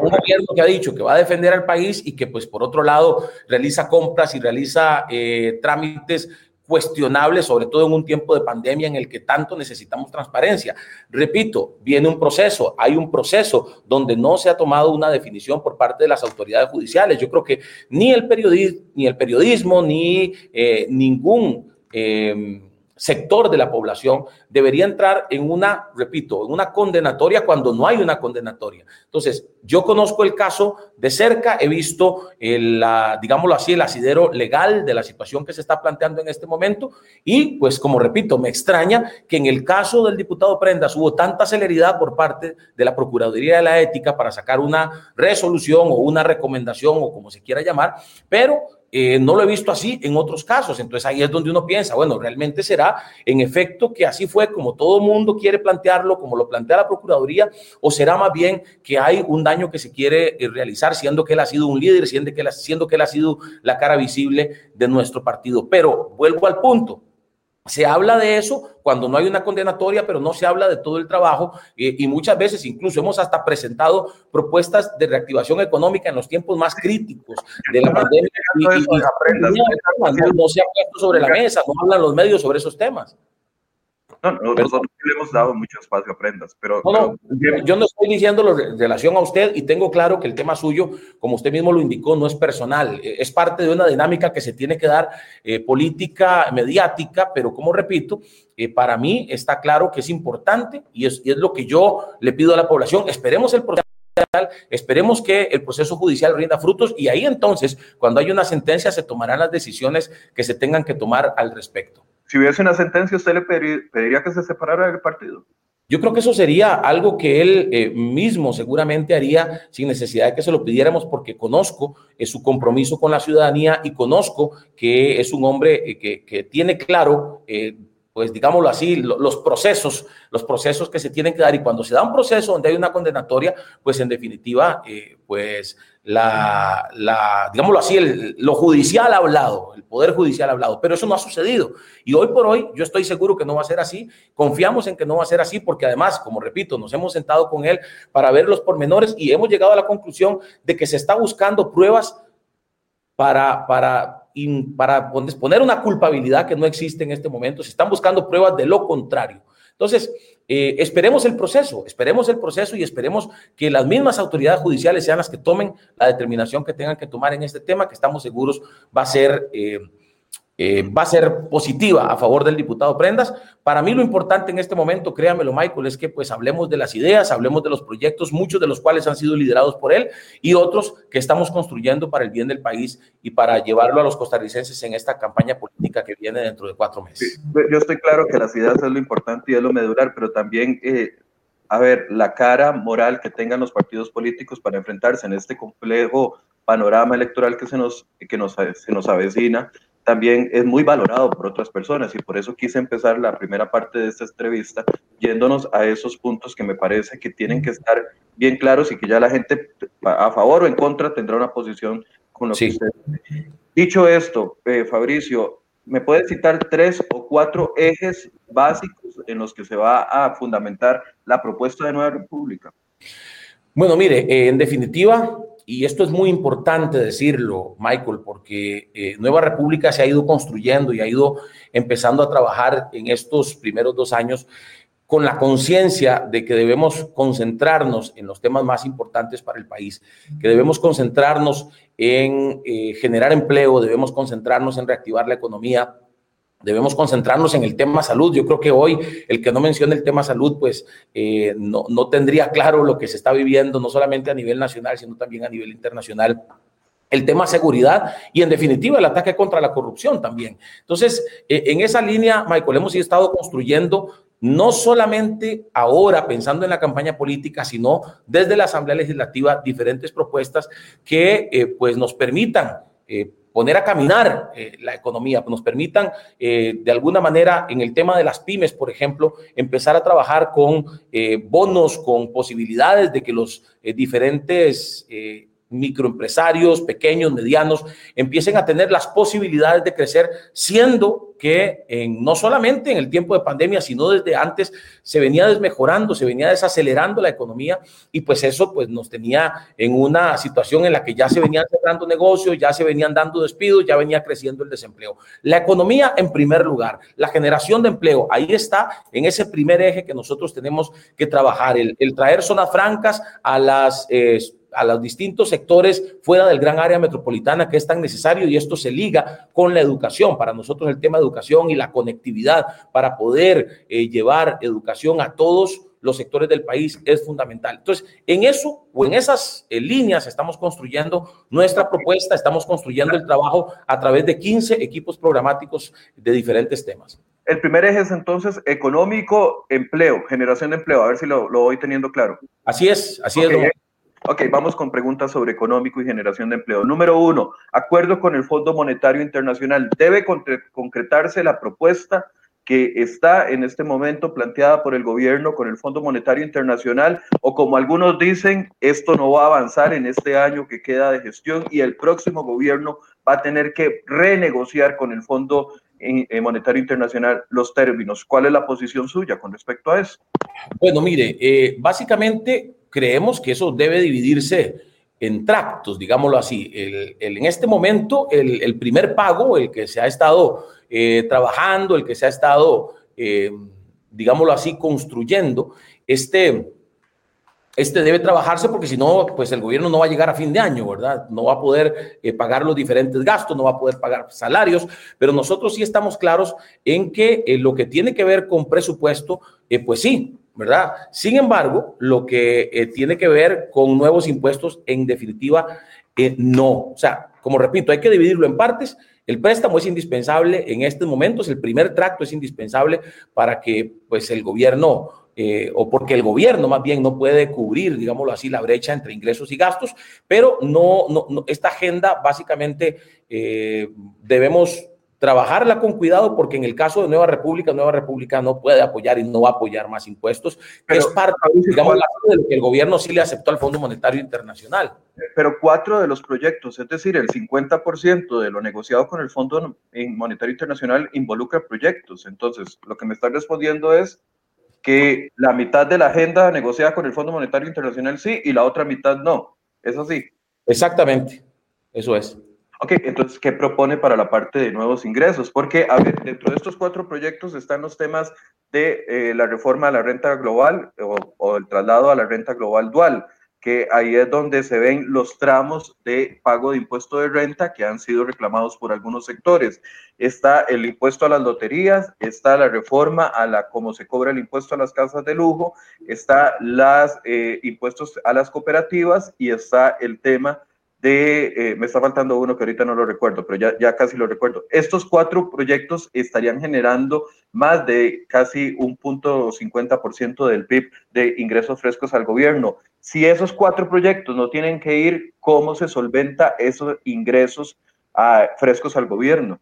Un gobierno que ha dicho que va a defender al país y que, pues, por otro lado, realiza compras y realiza eh, trámites cuestionable, sobre todo en un tiempo de pandemia en el que tanto necesitamos transparencia. Repito, viene un proceso, hay un proceso donde no se ha tomado una definición por parte de las autoridades judiciales. Yo creo que ni el periodismo, ni, el periodismo, ni eh, ningún... Eh, sector de la población debería entrar en una, repito, en una condenatoria cuando no hay una condenatoria. Entonces, yo conozco el caso de cerca, he visto, el, la, digámoslo así, el asidero legal de la situación que se está planteando en este momento y, pues, como repito, me extraña que en el caso del diputado Prendas hubo tanta celeridad por parte de la Procuraduría de la Ética para sacar una resolución o una recomendación o como se quiera llamar, pero eh, no lo he visto así en otros casos. Entonces ahí es donde uno piensa, bueno, realmente será en efecto que así fue como todo mundo quiere plantearlo, como lo plantea la Procuraduría, o será más bien que hay un daño que se quiere eh, realizar, siendo que él ha sido un líder, siendo que él, siendo que él ha sido la cara visible de nuestro partido. Pero vuelvo al punto, se habla de eso cuando no hay una condenatoria, pero no se habla de todo el trabajo eh, y muchas veces incluso hemos hasta presentado propuestas de reactivación económica en los tiempos más críticos de la pandemia y, no se ha puesto sobre la mesa, no hablan los medios sobre esos temas. No, nosotros le hemos dado mucho espacio a prendas, pero, yo no estoy diciendo en relación a usted y tengo claro que el tema suyo, como usted mismo lo indicó, no es personal, eh, es parte de una dinámica que se tiene que dar eh, política, mediática, pero como repito, eh, para mí está claro que es importante y es, y es lo que yo le pido a la población. Esperemos el proceso esperemos que el proceso judicial rinda frutos y ahí entonces, cuando hay una sentencia, se tomarán las decisiones que se tengan que tomar al respecto si hubiese una sentencia, ¿usted le pediría, que se separara del partido? Yo creo que eso sería algo que él eh, mismo seguramente haría sin necesidad de que se lo pidiéramos porque conozco eh, su compromiso con la ciudadanía y conozco que es un hombre eh, que, que, tiene claro pues digámoslo así, los procesos, los procesos que se tienen que dar y cuando se da un proceso donde hay una condenatoria, pues en definitiva, eh, pues la, digámoslo así, lo judicial ha hablado, el poder judicial ha hablado, pero eso no ha sucedido. Y hoy por hoy yo estoy seguro que no va a ser así, confiamos en que no va a ser así, porque además, como repito, nos hemos sentado con él para ver los pormenores y hemos llegado a la conclusión de que se está buscando pruebas para, para para poner una culpabilidad que no existe en este momento. Se están buscando pruebas de lo contrario. Entonces, eh, esperemos el proceso, esperemos el proceso y esperemos que las mismas autoridades judiciales sean las que tomen la determinación que tengan que tomar en este tema, que estamos seguros va a ser... Eh, eh, va a ser positiva a favor del diputado Prendas. Para mí lo importante en este momento, créamelo Michael, es que pues hablemos de las ideas, hablemos de los proyectos, muchos de los cuales han sido liderados por él y otros que estamos construyendo para el bien del país y para llevarlo a los costarricenses en esta campaña política que viene dentro de cuatro meses. yo estoy claro que las ideas es lo importante y es lo medular, pero también... Eh, a ver, la cara moral que tengan los partidos políticos para enfrentarse en este complejo panorama electoral que se nos, que nos, se nos avecina, también es muy valorado por otras personas y por eso quise empezar la primera parte de esta entrevista yéndonos a esos puntos que me parece que tienen que estar bien claros y que ya la gente a favor o en contra tendrá una posición con lo que usted. Dicho esto, eh, Fabricio, ¿me puede citar tres o cuatro ejes básicos en los que se va a fundamentar la propuesta de Nueva República? Bueno, mire, eh, en definitiva, y esto es muy importante decirlo, Michael, porque eh, Nueva República se ha ido construyendo y ha ido empezando a trabajar en estos primeros dos años con la conciencia de que debemos concentrarnos en los temas más importantes para el país, que debemos concentrarnos en eh, generar empleo, debemos concentrarnos en reactivar la economía, Debemos concentrarnos en el tema salud. Yo creo que hoy el que no mencione el tema salud, pues eh, no, no tendría claro lo que se está viviendo, no solamente a nivel nacional, sino también a nivel internacional el tema seguridad y en definitiva el ataque contra la corrupción también. Entonces, eh, en esa línea, Michael, hemos estado construyendo no solamente ahora pensando en la campaña política, sino desde la Asamblea Legislativa diferentes propuestas que eh, pues nos permitan poner a caminar eh, la economía, nos permitan eh, de alguna manera en el tema de las pymes, por ejemplo, empezar a trabajar con eh, bonos, con posibilidades de que los diferentes microempresarios, pequeños, medianos, empiecen a tener las posibilidades de crecer, siendo que no solamente en el tiempo de pandemia, sino desde antes se venía desmejorando, se venía desacelerando la economía y pues eso pues nos tenía en una situación en la que ya se venían cerrando negocios, ya se venían dando despidos, ya venía creciendo el desempleo. La economía en primer lugar, la generación de empleo, ahí está en ese primer eje que nosotros tenemos que trabajar, el, traer zonas francas a las... Eh, a los distintos sectores fuera del gran área metropolitana que es tan necesario y esto se liga con la educación. Para nosotros el tema de educación y la conectividad para poder eh, llevar educación a todos los sectores del país es fundamental. Entonces, en eso o en esas eh, líneas estamos construyendo nuestra propuesta, estamos construyendo el trabajo a través de 15 equipos programáticos de diferentes temas. El primer eje es entonces económico, empleo, generación de empleo. A ver si lo, voy teniendo claro. Así es, así es. Ok, vamos con preguntas sobre económico y generación de empleo. Número uno, acuerdo con el Fondo Monetario Internacional. ¿Debe concretarse la propuesta que está en este momento planteada por el gobierno con el Fondo Monetario Internacional o como algunos dicen, esto no va a avanzar en este año que queda de gestión y el próximo gobierno va a tener que renegociar con el Fondo eh, Monetario Internacional los términos. ¿Cuál es la posición suya con respecto a eso? Bueno, mire, eh, básicamente creemos que eso debe dividirse en tractos, digámoslo así. El, en este momento, el, primer pago, el que se ha estado eh, trabajando, el que se ha estado, eh, digámoslo así, construyendo, este, este debe trabajarse porque si no, pues el gobierno no va a llegar a fin de año, ¿verdad? No va a poder eh, pagar los diferentes gastos, no va a poder pagar salarios, pero nosotros sí estamos claros en que lo que tiene que ver con presupuesto, pues sí, ¿verdad? Sin embargo, lo que eh, tiene que ver con nuevos impuestos, en definitiva, eh, no. O sea, como repito, hay que dividirlo en partes. El préstamo es indispensable en estos momentos, el primer tracto es indispensable para que pues, el gobierno, eh, o porque el gobierno más bien no puede cubrir, digámoslo así, la brecha entre ingresos y gastos, pero no, no esta agenda básicamente debemos trabajarla con cuidado porque en el caso de Nueva República, Nueva República no puede apoyar y no va a apoyar más impuestos, es parte, digamos, de lo que el gobierno sí le aceptó al Fondo Monetario Internacional. Pero cuatro de los proyectos, es decir, el 50% de lo negociado con el Fondo Monetario Internacional involucra proyectos. Entonces, lo que me está respondiendo es que la mitad de la agenda negociada con el Fondo Monetario Internacional sí y la otra mitad no. ¿Es así? Exactamente, eso es. Ok, entonces, ¿qué propone para la parte de nuevos ingresos? Porque, a ver, dentro de estos cuatro proyectos están los temas de eh, la reforma a la renta global o, el traslado a la renta global dual, que ahí es donde se ven los tramos de pago de impuesto de renta que han sido reclamados por algunos sectores. Está el impuesto a las loterías, está la reforma a la cómo se cobra el impuesto a las casas de lujo, está los eh, impuestos a las cooperativas y está el tema de, eh, me está faltando uno que ahorita no lo recuerdo, pero ya, casi lo recuerdo. Estos cuatro proyectos estarían generando más de casi un punto 50% del PIB de ingresos frescos al gobierno. Si esos cuatro proyectos no tienen que ir, ¿cómo se solventa esos ingresos ah, frescos al gobierno?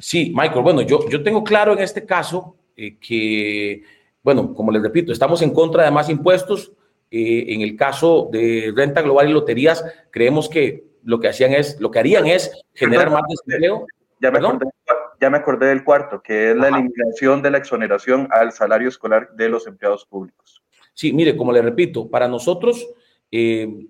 Sí, Michael, bueno, yo, yo tengo claro en este caso eh, que, bueno, como les repito, estamos en contra de más impuestos, eh, en el caso de renta global y loterías, creemos que lo que hacían es, lo que harían es generar más desempleo. Ya me, acordé, ya me acordé del cuarto, que es la eliminación de la exoneración al salario escolar de los empleados públicos. Sí, mire, como le repito, para nosotros eh,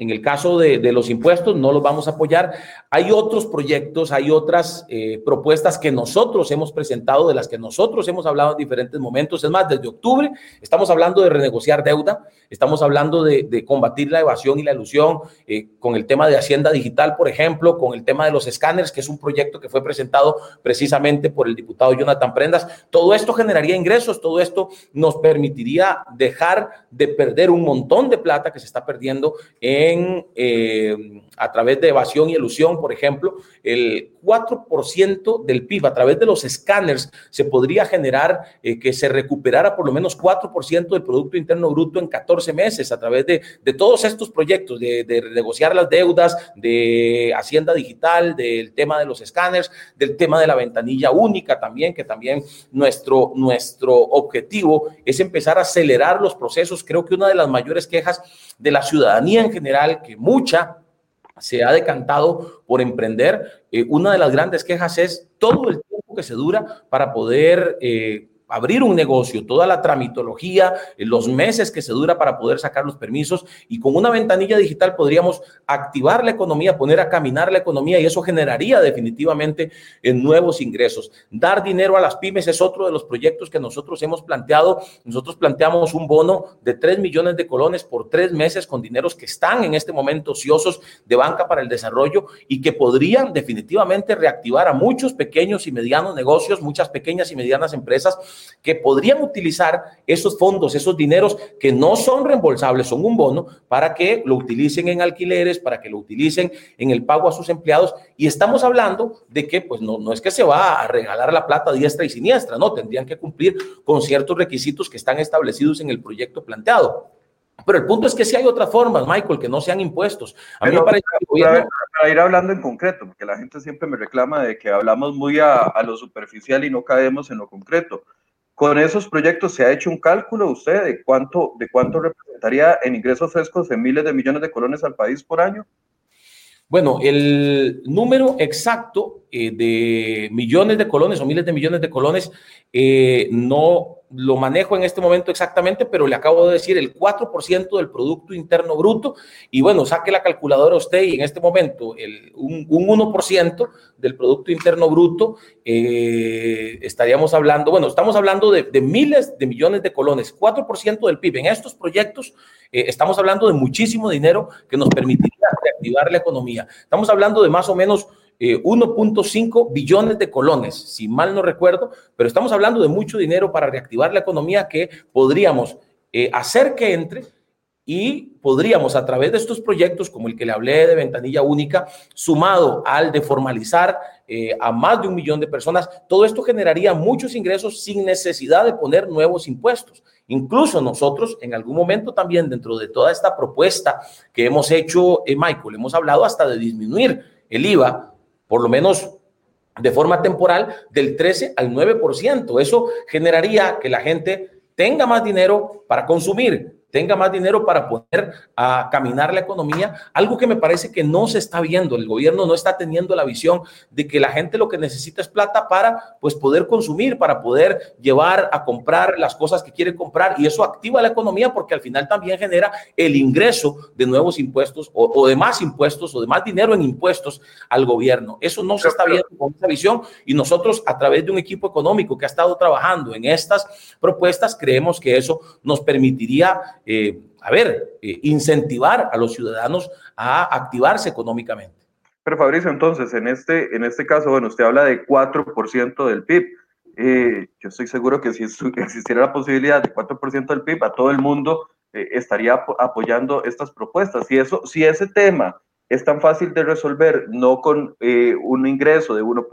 en el caso de, los impuestos, no los vamos a apoyar. Hay otros proyectos, hay otras eh, propuestas que nosotros hemos presentado, de las que nosotros hemos hablado en diferentes momentos. Es más, desde octubre estamos hablando de renegociar deuda, estamos hablando de, combatir la evasión y la ilusión eh, con el tema de Hacienda Digital, por ejemplo, con el tema de los escáneres, que es un proyecto que fue presentado precisamente por el diputado Jonathan Prendas. Todo esto generaría ingresos, todo esto nos permitiría dejar de perder un montón de plata que se está perdiendo en eh, a través de evasión y elusión, por ejemplo, el 4% del PIB a través de los escáneres se podría generar eh, que se recuperara por lo menos 4% del Producto Interno Bruto en 14 meses a través de, de todos estos proyectos, de, de negociar las deudas, de Hacienda Digital, del tema de los escáneres, del tema de la ventanilla única también, que también nuestro, nuestro objetivo es empezar a acelerar los procesos. Creo que una de las mayores quejas de la ciudadanía en general que mucha se ha decantado por emprender. Eh, una de las grandes quejas es todo el tiempo que se dura para poder eh, abrir un negocio, toda la tramitología, eh, los meses que se dura para poder sacar los permisos y con una ventanilla digital podríamos activar la economía, poner a caminar la economía y eso generaría definitivamente eh, nuevos ingresos. Dar dinero a las pymes es otro de los proyectos que nosotros hemos planteado. Nosotros planteamos un bono de 3 millones de colones por tres meses con dineros que están en este momento ociosos de banca para el desarrollo y que podrían definitivamente reactivar a muchos pequeños y medianos negocios, muchas pequeñas y medianas empresas que podrían utilizar esos fondos, esos dineros que no son reembolsables, son un bono, para que lo utilicen en alquileres, para que lo utilicen en el pago a sus empleados. Y estamos hablando de que, pues, no, no es que se va a regalar la plata diestra y siniestra, no, tendrían que cumplir con ciertos requisitos que están establecidos en el proyecto planteado. Pero el punto es que si hay otras formas, Michael, que no sean impuestos. A mí me parece que para, ir hablando en concreto, porque la gente siempre me reclama de que hablamos muy a, a, lo superficial y no caemos en lo concreto. Con esos proyectos se ha hecho un cálculo usted de cuánto, de cuánto representaría en ingresos frescos en miles de millones de colones al país por año. Bueno, el número exacto eh, de millones de colones o miles de millones de colones eh, no lo manejo en este momento exactamente, pero le acabo de decir el 4% del Producto Interno Bruto. Y bueno, saque la calculadora usted y en este momento el, un, 1% del Producto Interno Bruto eh, estaríamos hablando, bueno, estamos hablando de, miles de millones de colones, 4% del PIB. En estos proyectos eh, estamos hablando de muchísimo dinero que nos permitiría reactivar la economía. Estamos hablando de más o menos 1.5 eh, billones de colones, si mal no recuerdo, pero estamos hablando de mucho dinero para reactivar la economía que podríamos eh, hacer que entre y podríamos a través de estos proyectos como el que le hablé de ventanilla única, sumado al de formalizar eh, a más de un millón de personas, todo esto generaría muchos ingresos sin necesidad de poner nuevos impuestos. Incluso nosotros en algún momento también dentro de toda esta propuesta que hemos hecho, Michael, hemos hablado hasta de disminuir el IVA por lo menos de forma temporal, del 13 al 9%. Eso generaría que la gente tenga más dinero para consumir, tenga más dinero para poder a caminar la economía, algo que me parece que no se está viendo. El gobierno no está teniendo la visión de que la gente lo que necesita es plata para pues poder consumir, para poder llevar a comprar las cosas que quiere comprar y eso activa la economía porque al final también genera el ingreso de nuevos impuestos o, o de más impuestos o de más dinero en impuestos al gobierno. Eso no se está viendo con esa visión y nosotros a través de un equipo económico que ha estado trabajando en estas propuestas creemos que eso nos permitiría eh, a ver, eh, incentivar a los ciudadanos a activarse económicamente. Pero Fabricio, entonces, en este, en este caso, bueno, usted habla de 4% del PIB. Eh, yo estoy seguro que si existiera la posibilidad de 4% del PIB, a todo el mundo estaría apoyando estas propuestas. Y eso, si ese tema es tan fácil de resolver, no con un ingreso de 1.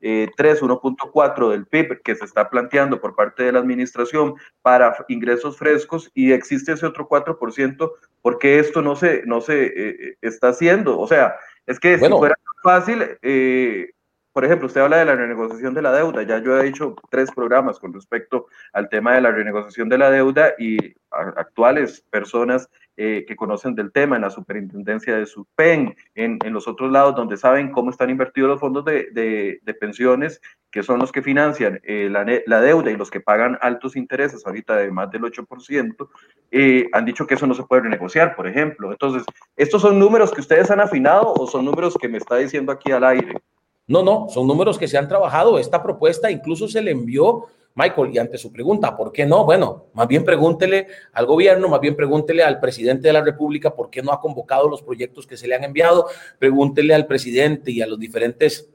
3, 1.4 del PIB que se está planteando por parte de la administración para ingresos frescos y existe ese otro 4%, porque esto no se, no se eh, eh, está haciendo? O sea, es que si fuera fácil, eh, por ejemplo, usted habla de la renegociación de la deuda. Ya yo he hecho tres programas con respecto al tema de la renegociación de la deuda y actuales personas eh, que conocen del tema en la superintendencia de SUPEN, en, en los otros lados donde saben cómo están invertidos los fondos de, de, pensiones, que son los que financian eh, la, la, deuda y los que pagan altos intereses, ahorita de más del 8%, eh, han dicho que eso no se puede renegociar, por ejemplo. Entonces, ¿estos son números que ustedes han afinado o son números que me está diciendo aquí al aire? No, no, son números que se han trabajado. Esta propuesta incluso se le envió, Michael, y ante su pregunta, ¿por qué no? Bueno, más bien pregúntele al gobierno, más bien pregúntele al presidente de la República por qué no ha convocado los proyectos que se le han enviado, pregúntele al presidente y a los diferentes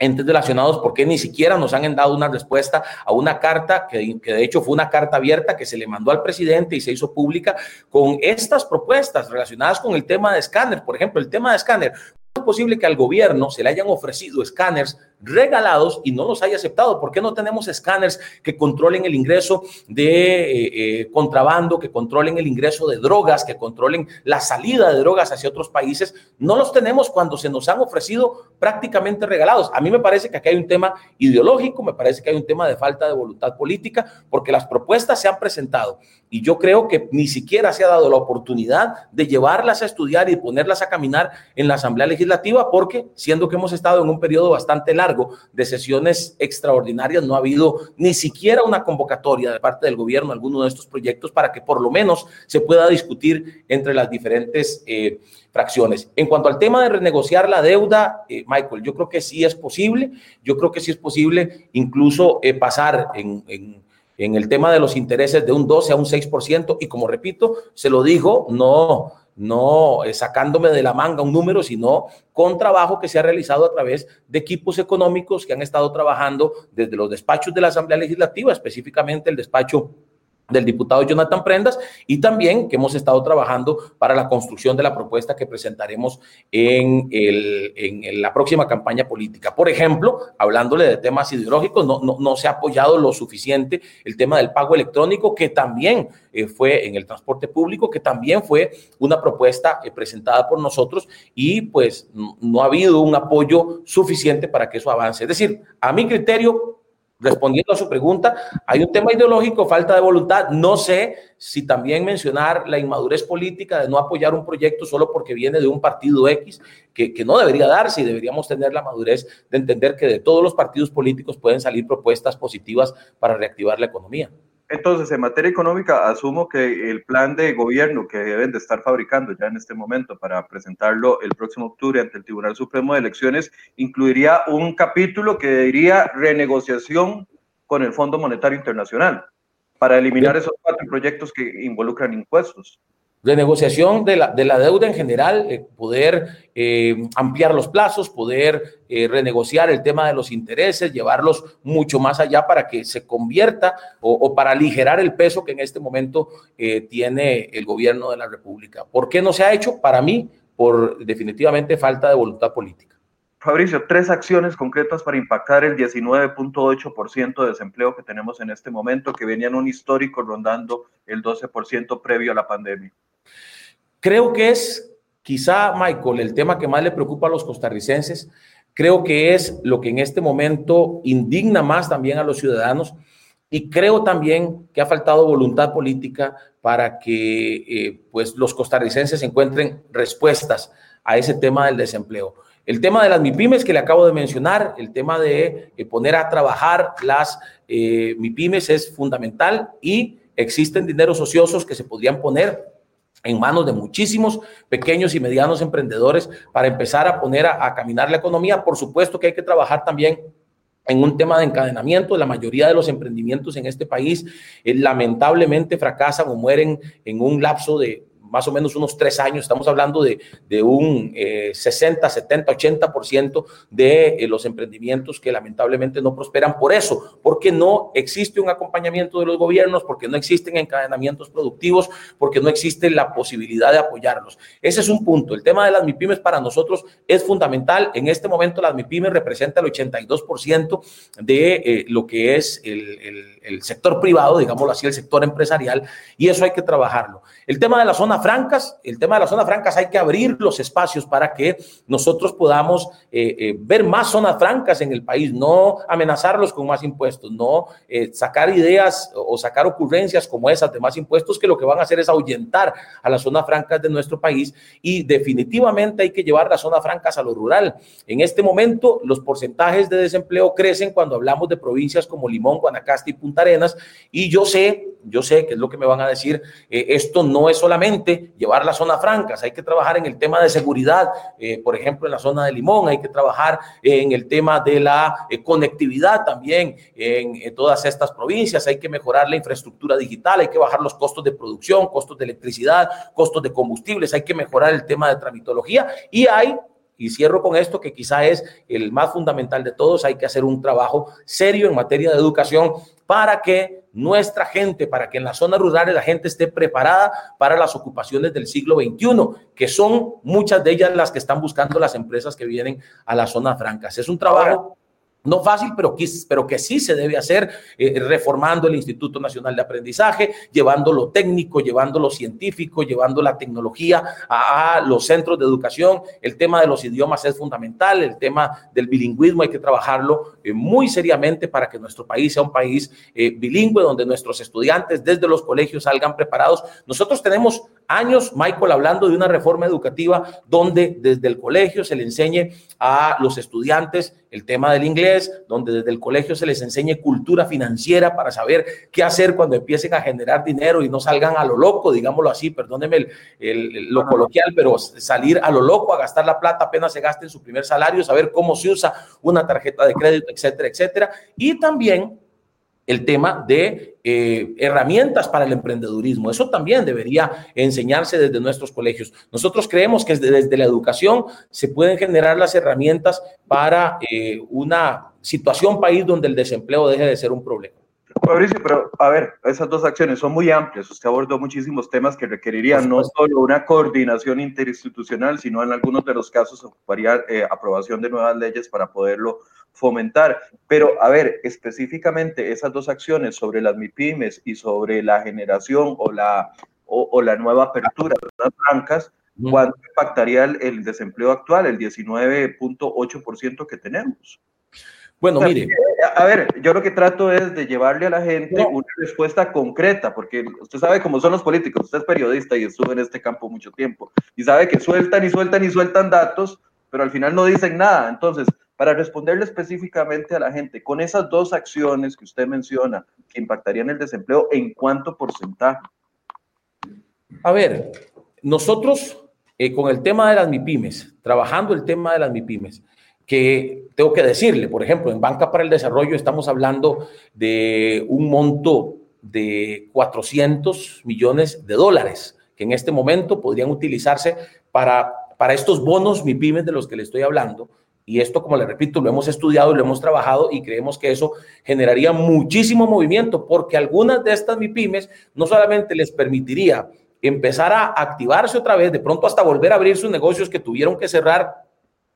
entes relacionados por qué ni siquiera nos han dado una respuesta a una carta que, que, de hecho fue una carta abierta que se le mandó al presidente y se hizo pública con estas propuestas relacionadas con el tema de escáner. Por ejemplo, el tema de escáner es posible que al gobierno se le hayan ofrecido escáneres regalados y no los haya aceptado. ¿Por qué no tenemos escáneres que controlen el ingreso de eh, eh, contrabando, que controlen el ingreso de drogas, que controlen la salida de drogas hacia otros países? No los tenemos cuando se nos han ofrecido prácticamente regalados. A mí me parece que aquí hay un tema ideológico, me parece que hay un tema de falta de voluntad política, porque las propuestas se han presentado y yo creo que ni siquiera se ha dado la oportunidad de llevarlas a estudiar y ponerlas a caminar en la Asamblea Legislativa, porque siendo que hemos estado en un periodo bastante largo de sesiones extraordinarias, no ha habido ni siquiera una convocatoria de parte del gobierno alguno de estos proyectos para que por lo menos se pueda discutir entre las diferentes eh, fracciones. En cuanto al tema de renegociar la deuda, eh, Michael, yo creo que sí es posible, yo creo que sí es posible incluso eh, pasar en el tema de los intereses de un 12 a un 6%, y como repito, se lo digo, no, no eh, sacándome de la manga un número, sino con trabajo que se ha realizado a través de equipos económicos que han estado trabajando desde los despachos de la Asamblea Legislativa, específicamente el despacho del diputado Jonathan Prendas y también que hemos estado trabajando para la construcción de la propuesta que presentaremos en, el, en la próxima campaña política. Por ejemplo, hablándole de temas ideológicos, no, no, no, se ha apoyado lo suficiente el tema del pago electrónico, que también eh, fue en el transporte público, que también fue una propuesta eh, presentada por nosotros y pues no ha habido un apoyo suficiente para que eso avance. Es decir, a mi criterio, respondiendo a su pregunta, hay un tema ideológico, falta de voluntad. No sé si también mencionar la inmadurez política de no apoyar un proyecto solo porque viene de un partido X, que, que, no debería darse y deberíamos tener la madurez de entender que de todos los partidos políticos pueden salir propuestas positivas para reactivar la economía. Entonces, en materia económica, asumo que el plan de gobierno que deben de estar fabricando ya en este momento para presentarlo el próximo octubre ante el Tribunal Supremo de Elecciones incluiría un capítulo que diría renegociación con el Fondo Monetario Internacional para eliminar esos cuatro proyectos que involucran impuestos renegociación de la, de la deuda en general, eh, poder eh, ampliar los plazos, poder eh, renegociar el tema de los intereses, llevarlos mucho más allá para que se convierta o, o para aligerar el peso que en este momento tiene el gobierno de la República. ¿Por qué no se ha hecho? Para mí, por definitivamente falta de voluntad política. Fabricio, tres acciones concretas para impactar el 19.8% de desempleo que tenemos en este momento, que venían un histórico rondando el 12% previo a la pandemia. Creo que es quizá, Michael, el tema que más le preocupa a los costarricenses. Creo que es lo que en este momento indigna más también a los ciudadanos. Y creo también que ha faltado voluntad política para que eh, pues los costarricenses encuentren respuestas a ese tema del desempleo. El tema de las MIPIMES que le acabo de mencionar, el tema de eh, poner a trabajar las eh, MIPIMES es fundamental y existen dineros ociosos que se podrían poner en manos de muchísimos pequeños y medianos emprendedores para empezar a poner a, caminar la economía. Por supuesto que hay que trabajar también en un tema de encadenamiento. La mayoría de los emprendimientos en este país eh, lamentablemente fracasan o mueren en un lapso de más o menos unos tres años, estamos hablando de, de un 60, 70, 80% de eh, los emprendimientos que lamentablemente no prosperan por eso, porque no existe un acompañamiento de los gobiernos, porque no existen encadenamientos productivos, porque no existe la posibilidad de apoyarlos. Ese es un punto. El tema de las MIPIMES para nosotros es fundamental. En este momento las MIPIMES representan el 82% de eh, lo que es el, el, el sector privado, digámoslo así, el sector empresarial, y eso hay que trabajarlo. El tema de la zona francas, el tema de las zonas francas hay que abrir los espacios para que nosotros podamos eh, eh, ver más zonas francas en el país, no amenazarlos con más impuestos, no eh, sacar ideas o sacar ocurrencias como esas de más impuestos que lo que van a hacer es ahuyentar a las zonas francas de nuestro país y definitivamente hay que llevar las zonas francas a lo rural. En este momento los porcentajes de desempleo crecen cuando hablamos de provincias como Limón, Guanacaste y Punta Arenas y yo sé, yo sé que es lo que me van a decir, esto no es solamente llevar las zonas francas, hay que trabajar en el tema de seguridad, eh, por ejemplo, en la zona de Limón, hay que trabajar en el tema de la eh, conectividad también en, en, todas estas provincias, hay que mejorar la infraestructura digital, hay que bajar los costos de producción, costos de electricidad, costos de combustibles, hay que mejorar el tema de tramitología y hay y cierro con esto que quizá es el más fundamental de todos, hay que hacer un trabajo serio en materia de educación para que nuestra gente, para que en las zonas rurales la gente esté preparada para las ocupaciones del siglo XXI, que son muchas de ellas las que están buscando las empresas que vienen a las zonas francas. Es un trabajo no fácil, pero que, pero que sí se debe hacer, eh, reformando el Instituto Nacional de Aprendizaje, llevando lo técnico, llevando lo científico, llevando la tecnología a, los centros de educación. El tema de los idiomas es fundamental, el tema del bilingüismo hay que trabajarlo eh, muy seriamente para que nuestro país sea un país eh, bilingüe, donde nuestros estudiantes desde los colegios salgan preparados. Nosotros tenemos años, Michael, hablando de una reforma educativa donde desde el colegio se le enseñe a los estudiantes el tema del inglés, donde desde el colegio se les enseñe cultura financiera para saber qué hacer cuando empiecen a generar dinero y no salgan a lo loco, digámoslo así, perdóneme lo coloquial, pero salir a lo loco, a gastar la plata apenas se gaste en su primer salario, saber cómo se usa una tarjeta de crédito, etcétera, etcétera. Y también el tema de eh, herramientas para el emprendedurismo. Eso también debería enseñarse desde nuestros colegios. Nosotros creemos que desde, la educación se pueden generar las herramientas para eh, una situación país donde el desempleo deje de ser un problema. Fabricio, pero a ver, esas dos acciones son muy amplias. Usted abordó muchísimos temas que requerirían no solo una coordinación interinstitucional, sino en algunos de los casos ocuparía eh, aprobación de nuevas leyes para poderlo fomentar. Pero, a ver, específicamente esas dos acciones sobre las MIPIMES y sobre la generación o la, o, la nueva apertura de las francas, ¿cuánto impactaría el, desempleo actual, el 19.8% que tenemos? Bueno, mire. A ver, yo lo que trato es de llevarle a la gente una respuesta concreta, porque usted sabe cómo son los políticos, usted es periodista y estuvo en este campo mucho tiempo, y sabe que sueltan y sueltan y sueltan datos, pero al final no dicen nada. Entonces, para responderle específicamente a la gente, con esas dos acciones que usted menciona, que impactarían el desempleo, ¿en cuánto porcentaje? A ver, nosotros eh, con el tema de las MIPIMES, trabajando el tema de las MIPIMES, que tengo que decirle, por ejemplo, en Banca para el Desarrollo estamos hablando de un monto de 400 millones de dólares, que en este momento podrían utilizarse para, para estos bonos MIPIMES de los que le estoy hablando, y esto, como le repito, lo hemos estudiado, lo hemos trabajado y creemos que eso generaría muchísimo movimiento porque algunas de estas MIPIMES no solamente les permitiría empezar a activarse otra vez, de pronto hasta volver a abrir sus negocios que tuvieron que cerrar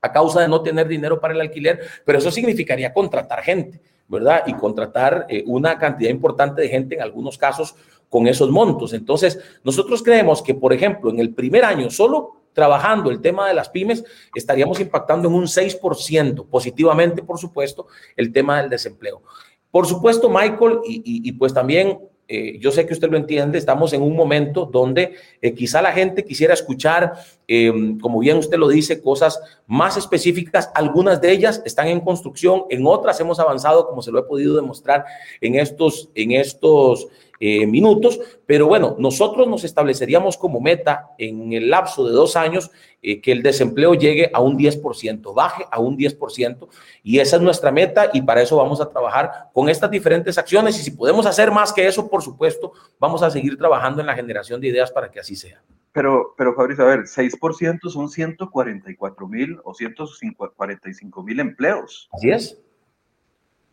a causa de no tener dinero para el alquiler, pero eso significaría contratar gente, ¿verdad? Y contratar eh, una cantidad importante de gente en algunos casos con esos montos. Entonces, nosotros creemos que, por ejemplo, en el primer año solo trabajando el tema de las pymes, estaríamos impactando en un 6%, positivamente, por supuesto, el tema del desempleo. Por supuesto, Michael, y, pues también eh, yo sé que usted lo entiende, estamos en un momento donde eh, quizá la gente quisiera escuchar, em, como bien usted lo dice, cosas más específicas. Algunas de ellas están en construcción, en otras hemos avanzado, como se lo he podido demostrar en estos, en estos eh, minutos, pero bueno, nosotros nos estableceríamos como meta en el lapso de dos años eh, que el desempleo llegue a un 10%, baje a un 10%, y esa es nuestra meta y para eso vamos a trabajar con estas diferentes acciones y si podemos hacer más que eso, por supuesto, vamos a seguir trabajando en la generación de ideas para que así sea. Pero, pero Fabricio, a ver, 6% son 144 mil o 145 mil empleos. Así es.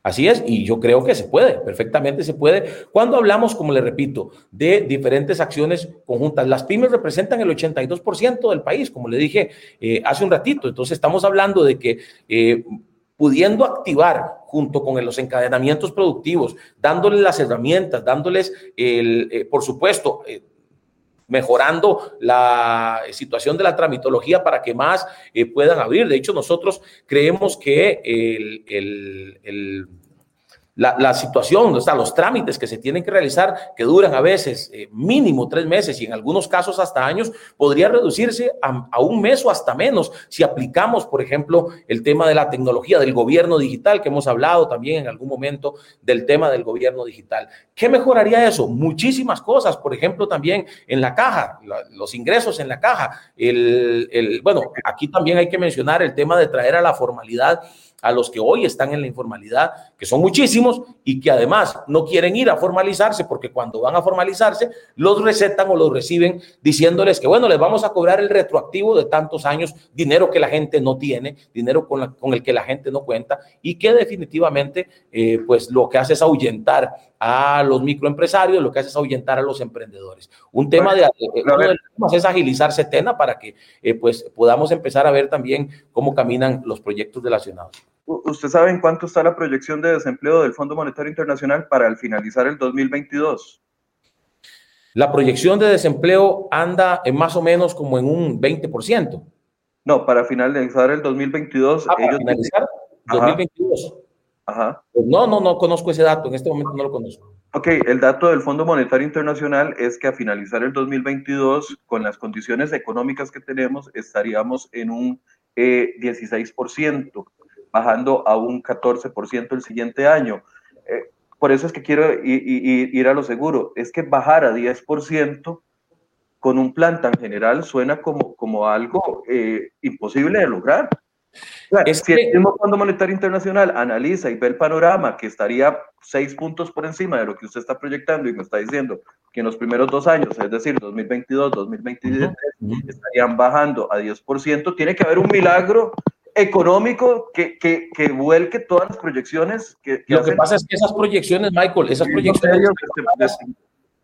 Así es, y yo creo que se puede, perfectamente se puede. Cuando hablamos, como le repito, de diferentes acciones conjuntas, las pymes representan el 82% del país, como le dije eh, hace un ratito. Entonces, estamos hablando de que eh, pudiendo activar junto con los encadenamientos productivos, dándoles las herramientas, dándoles, el, eh, por supuesto, mejorando la situación de la tramitología para que más eh, puedan abrir. De hecho, nosotros creemos que el, el la, situación, o los trámites que se tienen que realizar, que duran a veces eh, mínimo tres meses y en algunos casos hasta años, podría reducirse a, un mes o hasta menos si aplicamos, por ejemplo, el tema de la tecnología del gobierno digital, que hemos hablado también en algún momento del tema del gobierno digital. ¿Qué mejoraría eso? Muchísimas cosas, por ejemplo, también en la caja, los ingresos en la caja. El, bueno, aquí también hay que mencionar el tema de traer a la formalidad a los que hoy están en la informalidad, que son muchísimos y que además no quieren ir a formalizarse porque cuando van a formalizarse los recetan o los reciben diciéndoles que bueno, les vamos a cobrar el retroactivo de tantos años, dinero que la gente no tiene, dinero con, con el que la gente no cuenta y que definitivamente eh, pues lo que hace es ahuyentar a los microempresarios, lo que hace es ahuyentar a los emprendedores. Un tema de, eh, es agilizar Setena para que eh, pues podamos empezar a ver también cómo caminan los proyectos relacionados. ¿Usted sabe en cuánto está la proyección de desempleo del Fondo Monetario Internacional para al finalizar el 2022? La proyección de desempleo anda en más o menos como en un 20%. No, para finalizar el 2022. Ah, para finalizar 2022. Ajá. Pues no, no, no conozco ese dato, en este momento no lo conozco. Ok, el dato del Fondo Monetario Internacional es que a finalizar el 2022, con las condiciones económicas que tenemos, estaríamos en un 16%, eh, bajando a un 14% el siguiente año. Eh, por eso es que quiero ir, a lo seguro, es que bajar a 10% con un plan tan general suena como, como algo eh, imposible de lograr. Si el mismo Fondo Monetario Internacional analiza y ve el panorama que estaría seis puntos por encima de lo que usted está proyectando y me está diciendo que en los primeros dos años, es decir, 2022, 2023, estarían bajando a 10%, tiene que haber un milagro económico que, que, que vuelque todas las proyecciones. Que, lo que pasa es que esas proyecciones, Michael, esas proyecciones...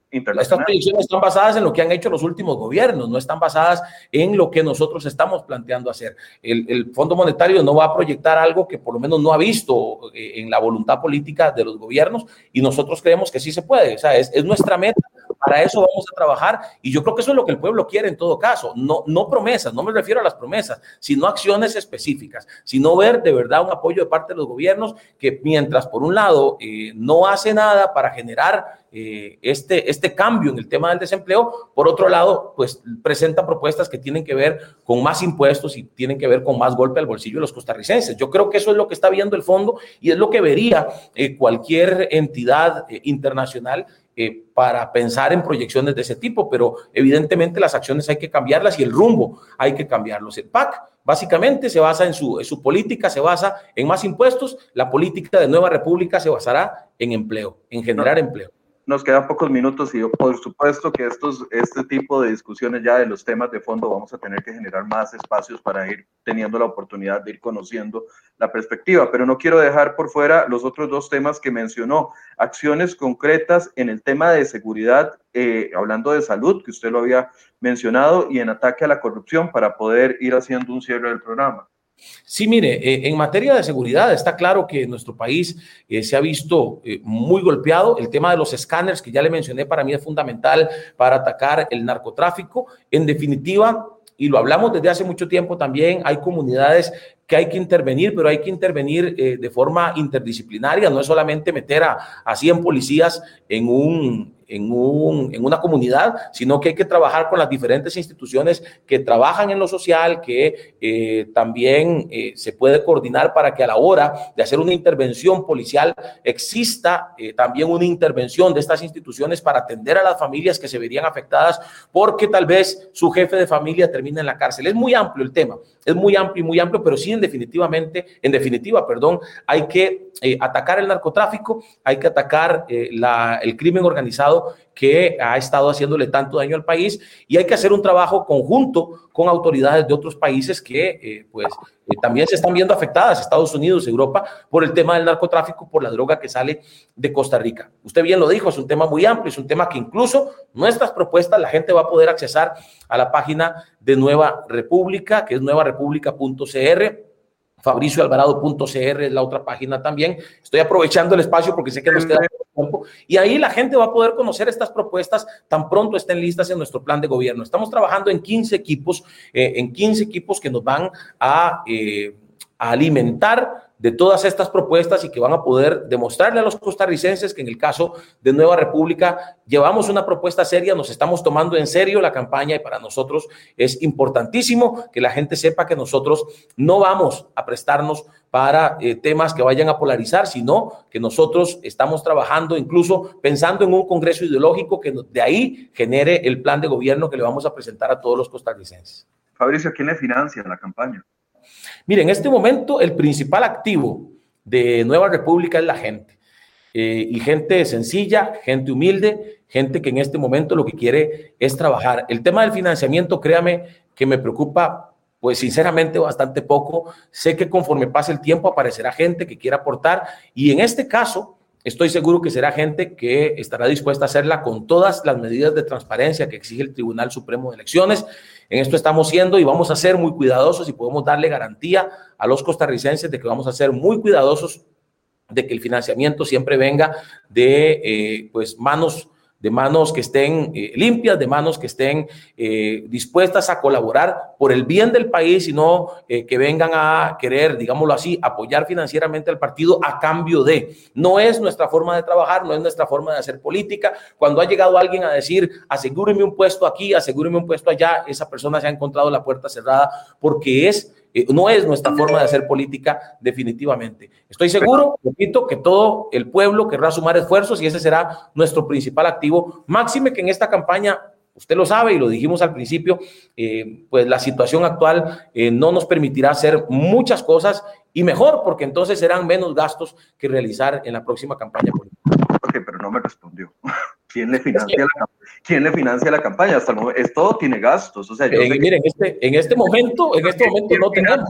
Estas proyecciones están basadas en lo que han hecho los últimos gobiernos, no están basadas en lo que nosotros estamos planteando hacer. El, el, Fondo Monetario no va a proyectar algo que por lo menos no ha visto eh, en la voluntad política de los gobiernos y nosotros creemos que sí se puede. O sea, es, es nuestra meta para eso vamos a trabajar y yo creo que eso es lo que el pueblo quiere en todo caso. No, no promesas, no me refiero a las promesas, sino acciones específicas, sino ver de verdad un apoyo de parte de los gobiernos que mientras por un lado eh, no hace nada para generar eh, este, este cambio en el tema del desempleo, por otro lado, pues presenta propuestas que tienen que ver con más impuestos y tienen que ver con más golpe al bolsillo de los costarricenses. Yo creo que eso es lo que está viendo el fondo y es lo que vería eh, cualquier entidad internacional eh, para pensar en proyecciones de ese tipo, pero evidentemente las acciones hay que cambiarlas y el rumbo hay que cambiarlos. El PAC básicamente se basa en su, en su política, se basa en más impuestos, la política de Nueva República se basará en empleo, en generar empleo nos quedan pocos minutos y por supuesto que estos, este tipo de discusiones ya de los temas de fondo vamos a tener que generar más espacios para ir teniendo la oportunidad de ir conociendo la perspectiva, pero no quiero dejar por fuera los otros dos temas que mencionó, acciones concretas en el tema de seguridad, eh, hablando de salud, que usted lo había mencionado, y en ataque a la corrupción para poder ir haciendo un cierre del programa. Sí, mire, eh, en materia de seguridad está claro que nuestro país eh, se ha visto eh, muy golpeado. El tema de los escáneres, que ya le mencioné, para mí es fundamental para atacar el narcotráfico. En definitiva, y lo hablamos desde hace mucho tiempo también, hay comunidades que hay que intervenir, pero hay que intervenir de forma interdisciplinaria, no es solamente meter a, a 100 policías en un, en, un, en, una comunidad, sino que hay que trabajar con las diferentes instituciones que trabajan en lo social, que eh, también eh, se puede coordinar para que a la hora de hacer una intervención policial exista eh, también una intervención de estas instituciones para atender a las familias que se verían afectadas porque tal vez su jefe de familia termina en la cárcel. Es muy amplio el tema, es muy amplio y muy amplio, pero sí en definitivamente, en definitiva, perdón, hay que atacar el narcotráfico, hay que atacar la, el crimen organizado que ha estado haciéndole tanto daño al país y hay que hacer un trabajo conjunto con autoridades de otros países que eh, pues eh, también se están viendo afectadas, Estados Unidos, Europa, por el tema del narcotráfico, por la droga que sale de Costa Rica. Usted bien lo dijo, es un tema muy amplio, es un tema que incluso nuestras propuestas la gente va a poder accesar a la página de Nueva República, que es nuevarepublica.cr fabricioalvarado.cr es la otra página también. Estoy aprovechando el espacio porque sé que nos queda tiempo. Y ahí la gente va a poder conocer estas propuestas tan pronto estén listas en nuestro plan de gobierno. Estamos trabajando en 15 equipos, eh, en 15 equipos que nos van a, eh, a alimentar de todas estas propuestas y que van a poder demostrarle a los costarricenses que en el caso de Nueva República llevamos una propuesta seria, nos estamos tomando en serio la campaña y para nosotros es importantísimo que la gente sepa que nosotros no vamos a prestarnos para eh, temas que vayan a polarizar, sino que nosotros estamos trabajando incluso pensando en un congreso ideológico que de ahí genere el plan de gobierno que le vamos a presentar a todos los costarricenses. Fabricio, ¿quién le financia la campaña? Mire, en este momento el principal activo de Nueva República es la gente. Eh, y gente sencilla, gente humilde, gente que en este momento lo que quiere es trabajar. El tema del financiamiento, créame que me preocupa, pues sinceramente bastante poco. Sé que conforme pase el tiempo aparecerá gente que quiera aportar y en este caso Estoy seguro que será gente que estará dispuesta a hacerla con todas las medidas de transparencia que exige el Tribunal Supremo de Elecciones. En esto estamos siendo y vamos a ser muy cuidadosos y podemos darle garantía a los costarricenses de que vamos a ser muy cuidadosos de que el financiamiento siempre venga de eh, pues manos de manos que estén eh, limpias, de manos que estén eh, dispuestas a colaborar por el bien del país y no eh, que vengan a querer, digámoslo así, apoyar financieramente al partido a cambio de. No es nuestra forma de trabajar, no es nuestra forma de hacer política. Cuando ha llegado alguien a decir, asegúreme un puesto aquí, asegúreme un puesto allá, esa persona se ha encontrado la puerta cerrada porque es eh, no es nuestra forma de hacer política definitivamente. Estoy seguro, repito, que todo el pueblo querrá sumar esfuerzos y ese será nuestro principal activo. Máxime que en esta campaña Usted lo sabe y lo dijimos al principio, eh, pues la situación actual eh, no nos permitirá hacer muchas cosas y mejor, porque entonces serán menos gastos que realizar en la próxima campaña política. Pero no me respondió. ¿Quién le financia, la, ¿quién le financia la campaña? Hasta el momento, esto tiene gastos. O sea, yo eh, miren, este, en este momento, en este momento no tenemos.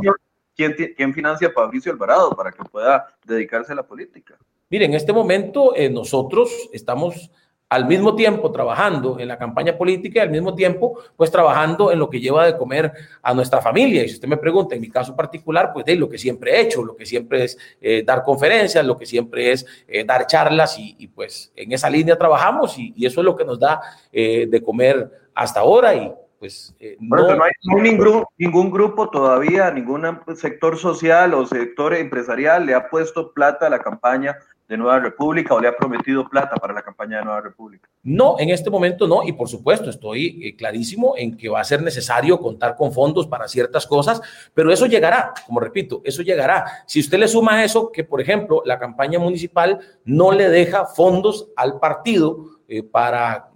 ¿quién, ¿Quién financia a Fabricio Alvarado para que pueda dedicarse a la política? Miren, en este momento eh, nosotros estamos al mismo tiempo trabajando en la campaña política y al mismo tiempo pues trabajando en lo que lleva de comer a nuestra familia. Y si usted me pregunta, en mi caso particular, pues de lo que siempre he hecho, lo que siempre es eh, dar conferencias, lo que siempre es eh, dar charlas y, pues en esa línea trabajamos y, eso es lo que nos da eh, de comer hasta ahora y pues no, no, hay, ningún, ningún, grupo todavía, ningún sector social o sector empresarial le ha puesto plata a la campaña de Nueva República o le ha prometido plata para la campaña de Nueva República? No, en este momento no, y por supuesto estoy eh, clarísimo en que va a ser necesario contar con fondos para ciertas cosas, pero eso llegará, como repito, eso llegará. Si usted le suma eso, que por ejemplo la campaña municipal no le deja fondos al partido eh, para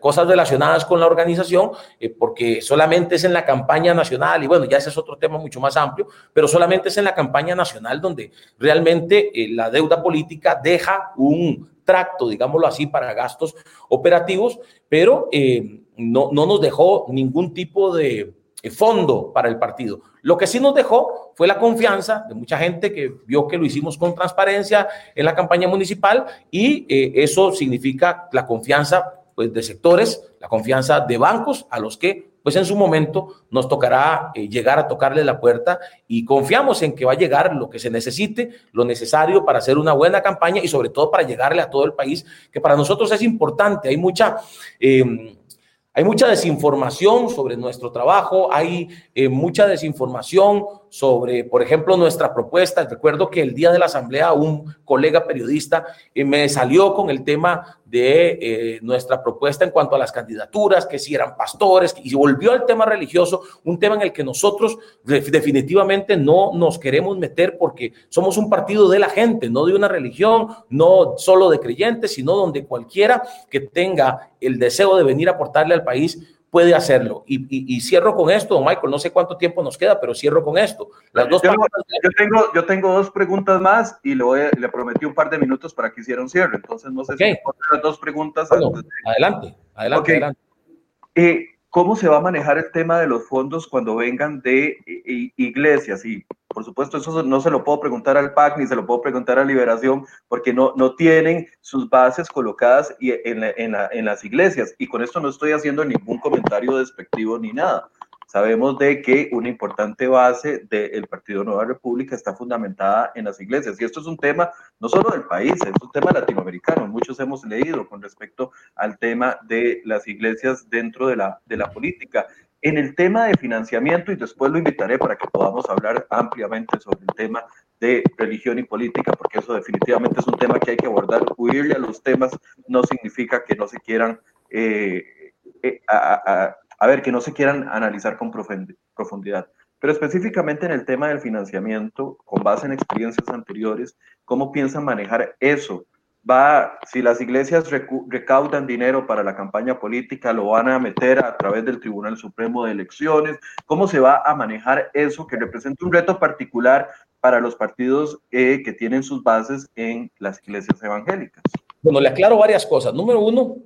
cosas relacionadas con la organización, eh, porque solamente es en la campaña nacional, y bueno, ya ese es otro tema mucho más amplio, pero solamente es en la campaña nacional donde realmente eh, la deuda política deja un tracto, digámoslo así, para gastos operativos, pero eh, no, no nos dejó ningún tipo de fondo para el partido. Lo que sí nos dejó fue la confianza de mucha gente que vio que lo hicimos con transparencia en la campaña municipal y eso significa la confianza pues, de sectores, la confianza de bancos a los que pues en su momento nos tocará eh, llegar a tocarle la puerta y confiamos en que va a llegar lo que se necesite, lo necesario para hacer una buena campaña y sobre todo para llegarle a todo el país, que para nosotros es importante. Hay mucha... Eh, hay mucha desinformación sobre nuestro trabajo, hay eh, mucha desinformación sobre, por ejemplo, nuestra propuesta. Recuerdo que el día de la asamblea un colega periodista eh, me salió con el tema de eh, nuestra propuesta en cuanto a las candidaturas, que si eran pastores, y volvió al tema religioso, un tema en el que nosotros definitivamente no nos queremos meter porque somos un partido de la gente, no de una religión, no solo de creyentes, sino donde cualquiera que tenga el deseo de venir a aportarle al país puede hacerlo. Y, cierro con esto, Michael, no sé cuánto tiempo nos queda, pero cierro con esto. Las dos yo, tengo, yo tengo dos preguntas más y le, le prometí un par de minutos para que hiciera un cierre, entonces no sé si las dos preguntas. Adelante, adelante, adelante. Eh, ¿Cómo se va a manejar el tema de los fondos cuando vengan de iglesias? Y por supuesto, eso no se lo puedo preguntar al PAC ni se lo puedo preguntar a Liberación porque no, no tienen sus bases colocadas en, en las iglesias. Y con esto no estoy haciendo ningún comentario despectivo ni nada. Sabemos de que una importante base del Partido Nueva República está fundamentada en las iglesias. Y esto es un tema no solo del país, es un tema latinoamericano. Muchos hemos leído con respecto al tema de las iglesias dentro de la, de la política. En el tema de financiamiento, y después lo invitaré para que podamos hablar ampliamente sobre el tema de religión y política, porque eso definitivamente es un tema que hay que abordar. Huirle a los temas no significa que no se quieran eh, eh, a, ver, que no se quieran analizar con profundidad. Pero específicamente en el tema del financiamiento, con base en experiencias anteriores, ¿cómo piensan manejar eso? Va, si las iglesias recaudan dinero para la campaña política, lo van a meter a través del Tribunal Supremo de Elecciones. ¿Cómo se va a manejar eso que representa un reto particular para los partidos eh, que tienen sus bases en las iglesias evangélicas? Bueno, le aclaro varias cosas. Número uno,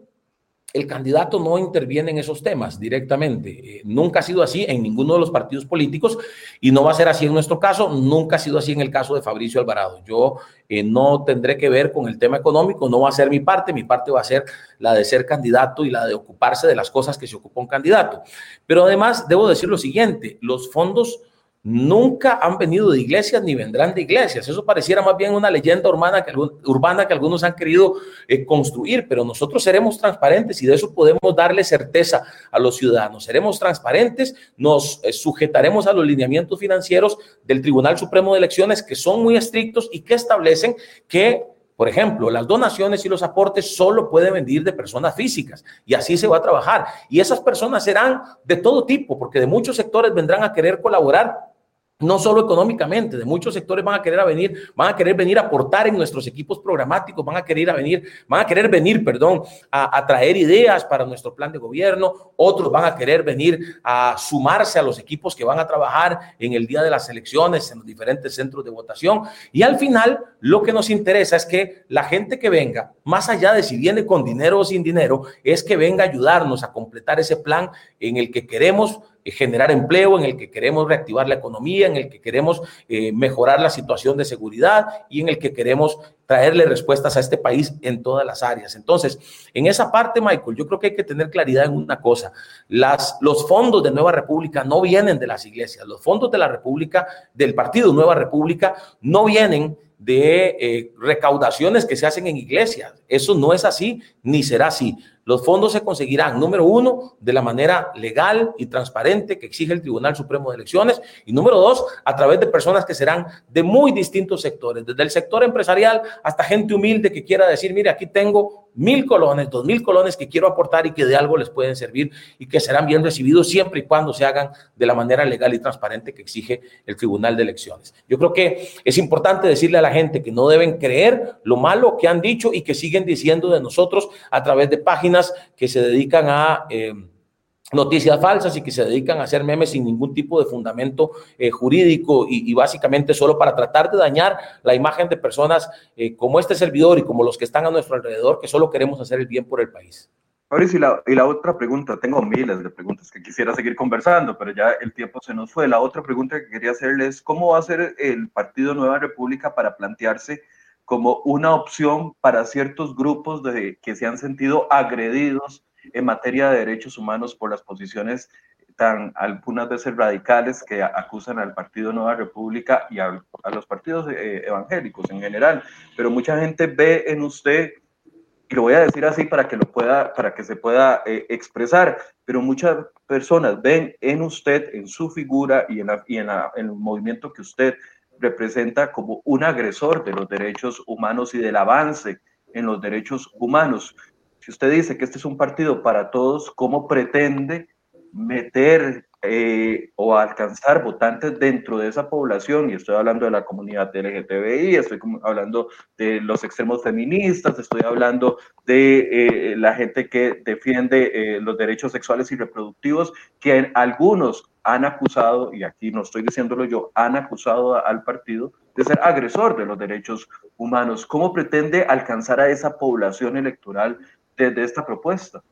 el candidato no interviene en esos temas directamente. Eh, nunca ha sido así en ninguno de los partidos políticos y no va a ser así en nuestro caso. Nunca ha sido así en el caso de Fabricio Alvarado. Yo eh, no tendré que ver con el tema económico, no va a ser mi parte. Mi parte va a ser la de ser candidato y la de ocuparse de las cosas que se ocupa un candidato. Pero además, debo decir lo siguiente, los fondos nunca han venido de iglesias ni vendrán de iglesias. Eso pareciera más bien una leyenda urbana que, algunos han querido eh, construir, pero nosotros seremos transparentes y de eso podemos darle certeza a los ciudadanos. Seremos transparentes, nos eh, sujetaremos a los lineamientos financieros del Tribunal Supremo de Elecciones que son muy estrictos y que establecen que por ejemplo, las donaciones y los aportes solo pueden venir de personas físicas y así se va a trabajar. Y esas personas serán de todo tipo, porque de muchos sectores vendrán a querer colaborar no solo económicamente, de muchos sectores van a querer venir, van a querer venir a aportar en nuestros equipos programáticos, van a querer venir, van a querer venir, perdón, a, traer ideas para nuestro plan de gobierno, otros van a querer venir a sumarse a los equipos que van a trabajar en el día de las elecciones en los diferentes centros de votación. Y al final lo que nos interesa es que la gente que venga, más allá de si viene con dinero o sin dinero, es que venga a ayudarnos a completar ese plan en el que queremos generar empleo, en el que queremos reactivar la economía, en el que queremos eh, mejorar la situación de seguridad y en el que queremos traerle respuestas a este país en todas las áreas. Entonces, en esa parte, Michael, yo creo que hay que tener claridad en una cosa. Las, los fondos de Nueva República no vienen de las iglesias. Los fondos de la República, del Partido Nueva República, no vienen de eh, recaudaciones que se hacen en iglesias. Eso no es así, ni será así. Los fondos se conseguirán, número uno, de la manera legal y transparente que exige el Tribunal Supremo de Elecciones. Y número dos, a través de personas que serán de muy distintos sectores, desde el sector empresarial hasta gente humilde que quiera decir, mire, aquí tengo mil colones, dos mil colones que quiero aportar y que de algo les pueden servir y que serán bien recibidos siempre y cuando se hagan de la manera legal y transparente que exige el Tribunal de Elecciones. Yo creo que es importante decirle a la gente que no deben creer lo malo que han dicho y que siguen diciendo de nosotros a través de páginas que se dedican a... Eh, noticias falsas y que se dedican a hacer memes sin ningún tipo de fundamento eh, jurídico y, básicamente solo para tratar de dañar la imagen de personas eh, como este servidor y como los que están a nuestro alrededor, que solo queremos hacer el bien por el país. Mauricio, y la, y la otra pregunta, tengo miles de preguntas que quisiera seguir conversando, pero ya el tiempo se nos fue. La otra pregunta que quería hacerle es, ¿cómo va a ser el Partido Nueva República para plantearse como una opción para ciertos grupos de, que se han sentido agredidos en materia de derechos humanos por las posiciones tan algunas veces radicales que acusan al Partido Nueva República y a, los partidos eh, evangélicos en general. Pero mucha gente ve en usted, y lo voy a decir así para que lo pueda, para que se pueda eh, expresar, pero muchas personas ven en usted, en su figura y en, y en, en el movimiento que usted representa como un agresor de los derechos humanos y del avance en los derechos humanos. Si usted dice que este es un partido para todos, ¿cómo pretende meter eh, o alcanzar votantes dentro de esa población? Y estoy hablando de la comunidad LGTBI, estoy hablando de los extremos feministas, estoy hablando de eh, la gente que defiende eh, los derechos sexuales y reproductivos, que algunos han acusado, y aquí no estoy diciéndolo yo, han acusado al partido de ser agresor de los derechos humanos. ¿Cómo pretende alcanzar a esa población electoral de, esta propuesta?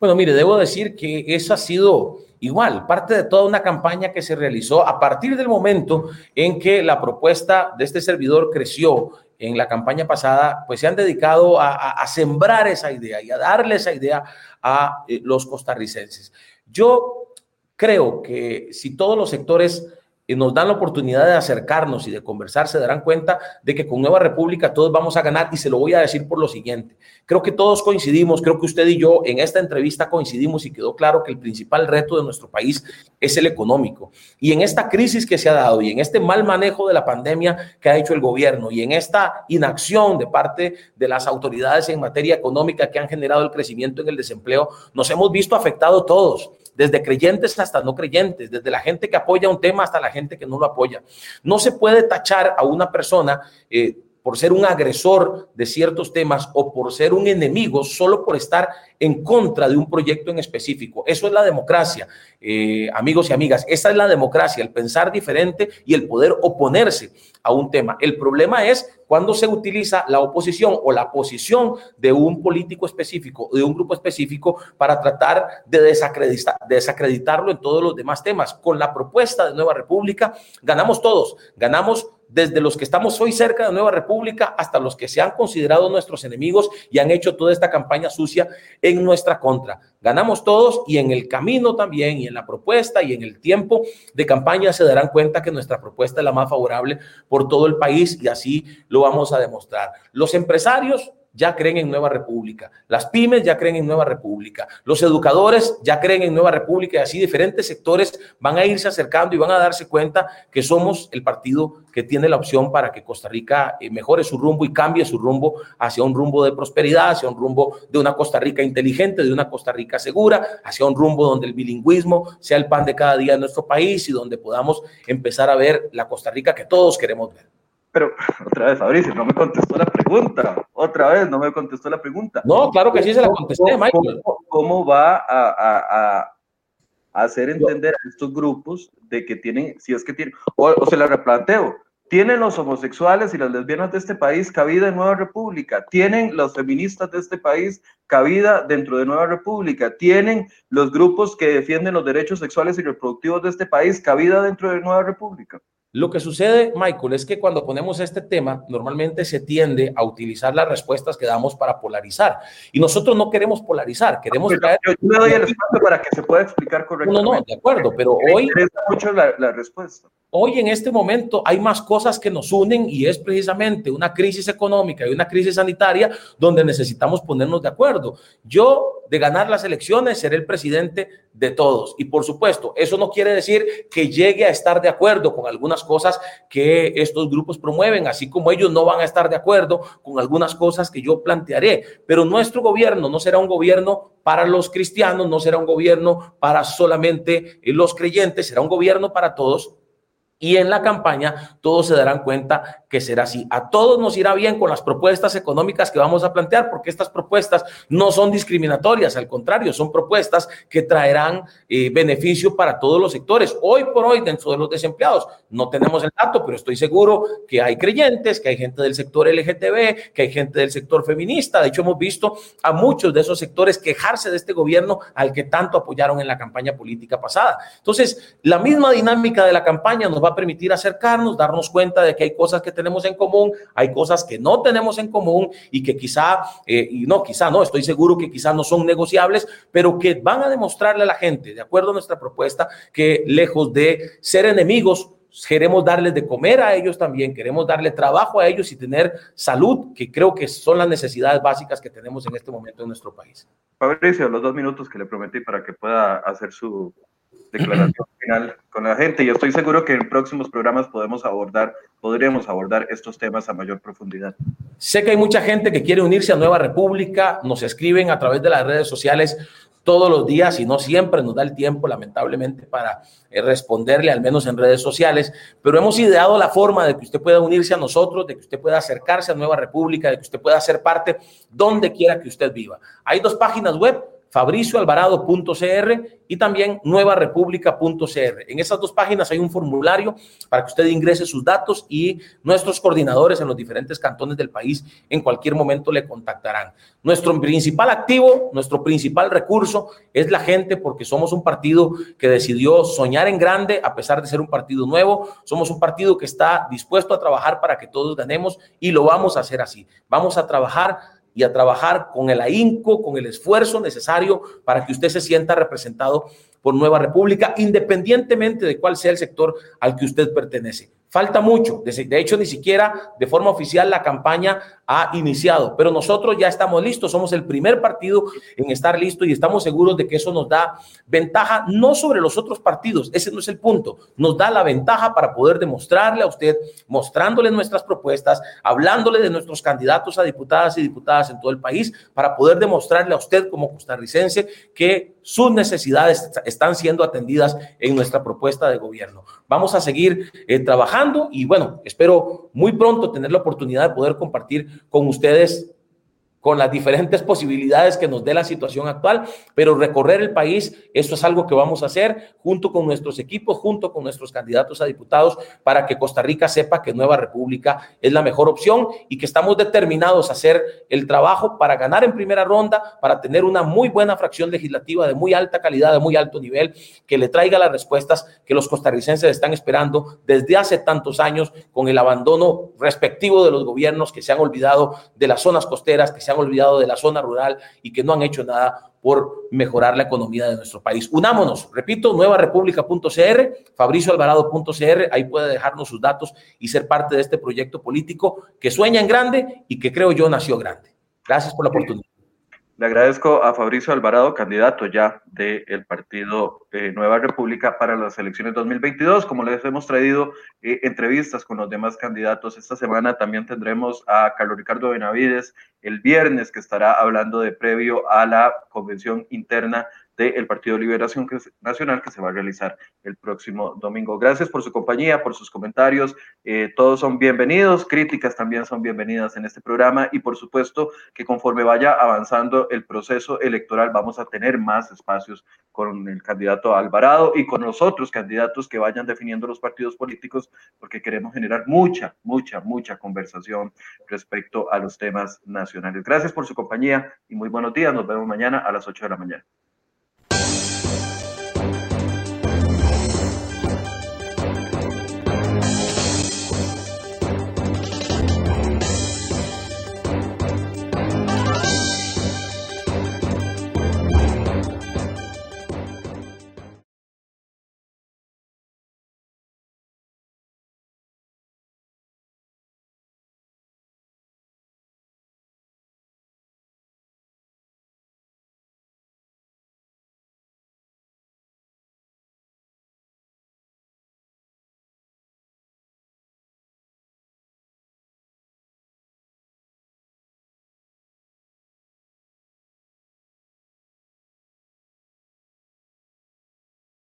Bueno, mire, debo decir que eso ha sido igual, parte de toda una campaña que se realizó a partir del momento en que la propuesta de este servidor creció en la campaña pasada, pues se han dedicado a, sembrar esa idea y a darle esa idea a eh, los costarricenses. Yo creo que si todos los sectores y nos dan la oportunidad de acercarnos y de conversar, se darán cuenta de que con Nueva República todos vamos a ganar y se lo voy a decir por lo siguiente. Creo que todos coincidimos, creo que usted y yo en esta entrevista coincidimos y quedó claro que el principal reto de nuestro país es el económico. Y en esta crisis que se ha dado y en este mal manejo de la pandemia que ha hecho el gobierno y en esta inacción de parte de las autoridades en materia económica que han generado el crecimiento en el desempleo, nos hemos visto afectados todos desde creyentes hasta no creyentes, desde la gente que apoya un tema hasta la gente que no lo apoya. No se puede tachar a una persona eh, por ser un agresor de ciertos temas o por ser un enemigo solo por estar en contra de un proyecto en específico. Eso es la democracia, eh, amigos y amigas. Esa es la democracia, el pensar diferente y el poder oponerse a un tema. El problema es cuando se utiliza la oposición o la posición de un político específico, de un grupo específico, para tratar de desacreditar, desacreditarlo en todos los demás temas. Con la propuesta de Nueva República, ganamos todos, ganamos desde los que estamos hoy cerca de Nueva República hasta los que se han considerado nuestros enemigos y han hecho toda esta campaña sucia en nuestra contra. Ganamos todos y en el camino también y en la propuesta y en el tiempo de campaña se darán cuenta que nuestra propuesta es la más favorable por todo el país y así lo vamos a demostrar. Los empresarios ya creen en Nueva República, las pymes ya creen en Nueva República, los educadores ya creen en Nueva República y así diferentes sectores van a irse acercando y van a darse cuenta que somos el partido que tiene la opción para que Costa Rica eh, mejore su rumbo y cambie su rumbo hacia un rumbo de prosperidad, hacia un rumbo de una Costa Rica inteligente, de una Costa Rica segura, hacia un rumbo donde el bilingüismo sea el pan de cada día en nuestro país y donde podamos empezar a ver la Costa Rica que todos queremos ver. Pero [LAUGHS] otra vez, Fabricio, no me contestó la pregunta. Otra vez, no me contestó la pregunta. No, claro que sí se la contesté, Michael. ¿Cómo, va a, hacer entender a estos grupos de que tienen, si es que tienen, o, se la replanteo, ¿tienen los homosexuales y las lesbianas de este país cabida en Nueva República? ¿Tienen los feministas de este país cabida dentro de Nueva República? ¿Tienen los grupos que defienden los derechos sexuales y reproductivos de este país cabida dentro de Nueva República? Lo que sucede, Michael, es que cuando ponemos este tema, normalmente se tiende a utilizar las respuestas que damos para polarizar. Y nosotros no queremos polarizar, queremos Yo le doy el espacio para que se pueda explicar correctamente. No, no, de acuerdo, pero hoy... mucho la, la respuesta. Hoy en este momento hay más cosas que nos unen y es precisamente una crisis económica y una crisis sanitaria donde necesitamos ponernos de acuerdo. Yo, de ganar las elecciones, seré el presidente de todos. Y por supuesto, eso no quiere decir que llegue a estar de acuerdo con algunas cosas que estos grupos promueven, así como ellos no van a estar de acuerdo con algunas cosas que yo plantearé. Pero nuestro gobierno no será un gobierno para los cristianos, no será un gobierno para solamente los creyentes, será un gobierno para todos y en la campaña todos se darán cuenta que será así. A todos nos irá bien con las propuestas económicas que vamos a plantear, porque estas propuestas no son discriminatorias, al contrario, son propuestas que traerán eh, beneficio para todos los sectores. Hoy por hoy, dentro de los desempleados, no tenemos el dato, pero estoy seguro que hay creyentes, que hay gente del sector LGTB, que hay gente del sector feminista. De hecho, hemos visto a muchos de esos sectores quejarse de este gobierno al que tanto apoyaron en la campaña política pasada. Entonces, la misma dinámica de la campaña nos va a permitir acercarnos, darnos cuenta de que hay cosas que tenemos en común, hay cosas que no tenemos en común y que quizá, eh, y no, quizá no, estoy seguro que quizá no son negociables, pero que van a demostrarle a la gente, de acuerdo a nuestra propuesta, que lejos de ser enemigos, queremos darles de comer a ellos también, queremos darle trabajo a ellos y tener salud, que creo que son las necesidades básicas que tenemos en este momento en nuestro país. Fabricio, los dos minutos que le prometí para que pueda hacer su declaración final con la gente y estoy seguro que en próximos programas podemos abordar, podríamos abordar estos temas a mayor profundidad. Sé que hay mucha gente que quiere unirse a Nueva República, nos escriben a través de las redes sociales todos los días y no siempre nos da el tiempo, lamentablemente, para eh, responderle, al menos en redes sociales, pero hemos ideado la forma de que usted pueda unirse a nosotros, de que usted pueda acercarse a Nueva República, de que usted pueda ser parte donde quiera que usted viva. Hay dos páginas web fabricioalvarado.cr y también nuevarepublica.cr. En esas dos páginas hay un formulario para que usted ingrese sus datos y nuestros coordinadores en los diferentes cantones del país en cualquier momento le contactarán. Nuestro principal activo, nuestro principal recurso es la gente porque somos un partido que decidió soñar en grande a pesar de ser un partido nuevo. Somos un partido que está dispuesto a trabajar para que todos ganemos y lo vamos a hacer así. Vamos a trabajar y a trabajar con el ahínco, con el esfuerzo necesario para que usted se sienta representado por Nueva República, independientemente de cuál sea el sector al que usted pertenece. Falta mucho. De hecho, ni siquiera de forma oficial la campaña ha iniciado, pero nosotros ya estamos listos. Somos el primer partido en estar listo y estamos seguros de que eso nos da ventaja, no sobre los otros partidos. Ese no es el punto. Nos da la ventaja para poder demostrarle a usted, mostrándole nuestras propuestas, hablándole de nuestros candidatos a diputadas y diputadas en todo el país, para poder demostrarle a usted como costarricense que sus necesidades están siendo atendidas en nuestra propuesta de gobierno. Vamos a seguir eh, trabajando y bueno, espero muy pronto tener la oportunidad de poder compartir con ustedes con las diferentes posibilidades que nos dé la situación actual, pero recorrer el país, esto es algo que vamos a hacer junto con nuestros equipos, junto con nuestros candidatos a diputados, para que Costa Rica sepa que Nueva República es la mejor opción y que estamos determinados a hacer el trabajo para ganar en primera ronda, para tener una muy buena fracción legislativa de muy alta calidad, de muy alto nivel, que le traiga las respuestas que los costarricenses están esperando desde hace tantos años con el abandono respectivo de los gobiernos que se han olvidado de las zonas costeras, que se han olvidado de la zona rural y que no han hecho nada por mejorar la economía de nuestro país. Unámonos, repito, nuevarepublica.cr, fabricioalvarado.cr, ahí puede dejarnos sus datos y ser parte de este proyecto político que sueña en grande y que creo yo nació grande. Gracias por la oportunidad. Le agradezco a Fabricio Alvarado, candidato ya del partido eh, Nueva República para las elecciones 2022. Como les hemos traído eh, entrevistas con los demás candidatos, esta semana también tendremos a Carlos Ricardo Benavides el viernes que estará hablando de previo a la convención interna del Partido Liberación Nacional que se va a realizar el próximo domingo. Gracias por su compañía, por sus comentarios. Eh, todos son bienvenidos, críticas también son bienvenidas en este programa y por supuesto que conforme vaya avanzando el proceso electoral vamos a tener más espacios con el candidato Alvarado y con los otros candidatos que vayan definiendo los partidos políticos porque queremos generar mucha, mucha, mucha conversación respecto a los temas nacionales. Gracias por su compañía y muy buenos días. Nos vemos mañana a las 8 de la mañana.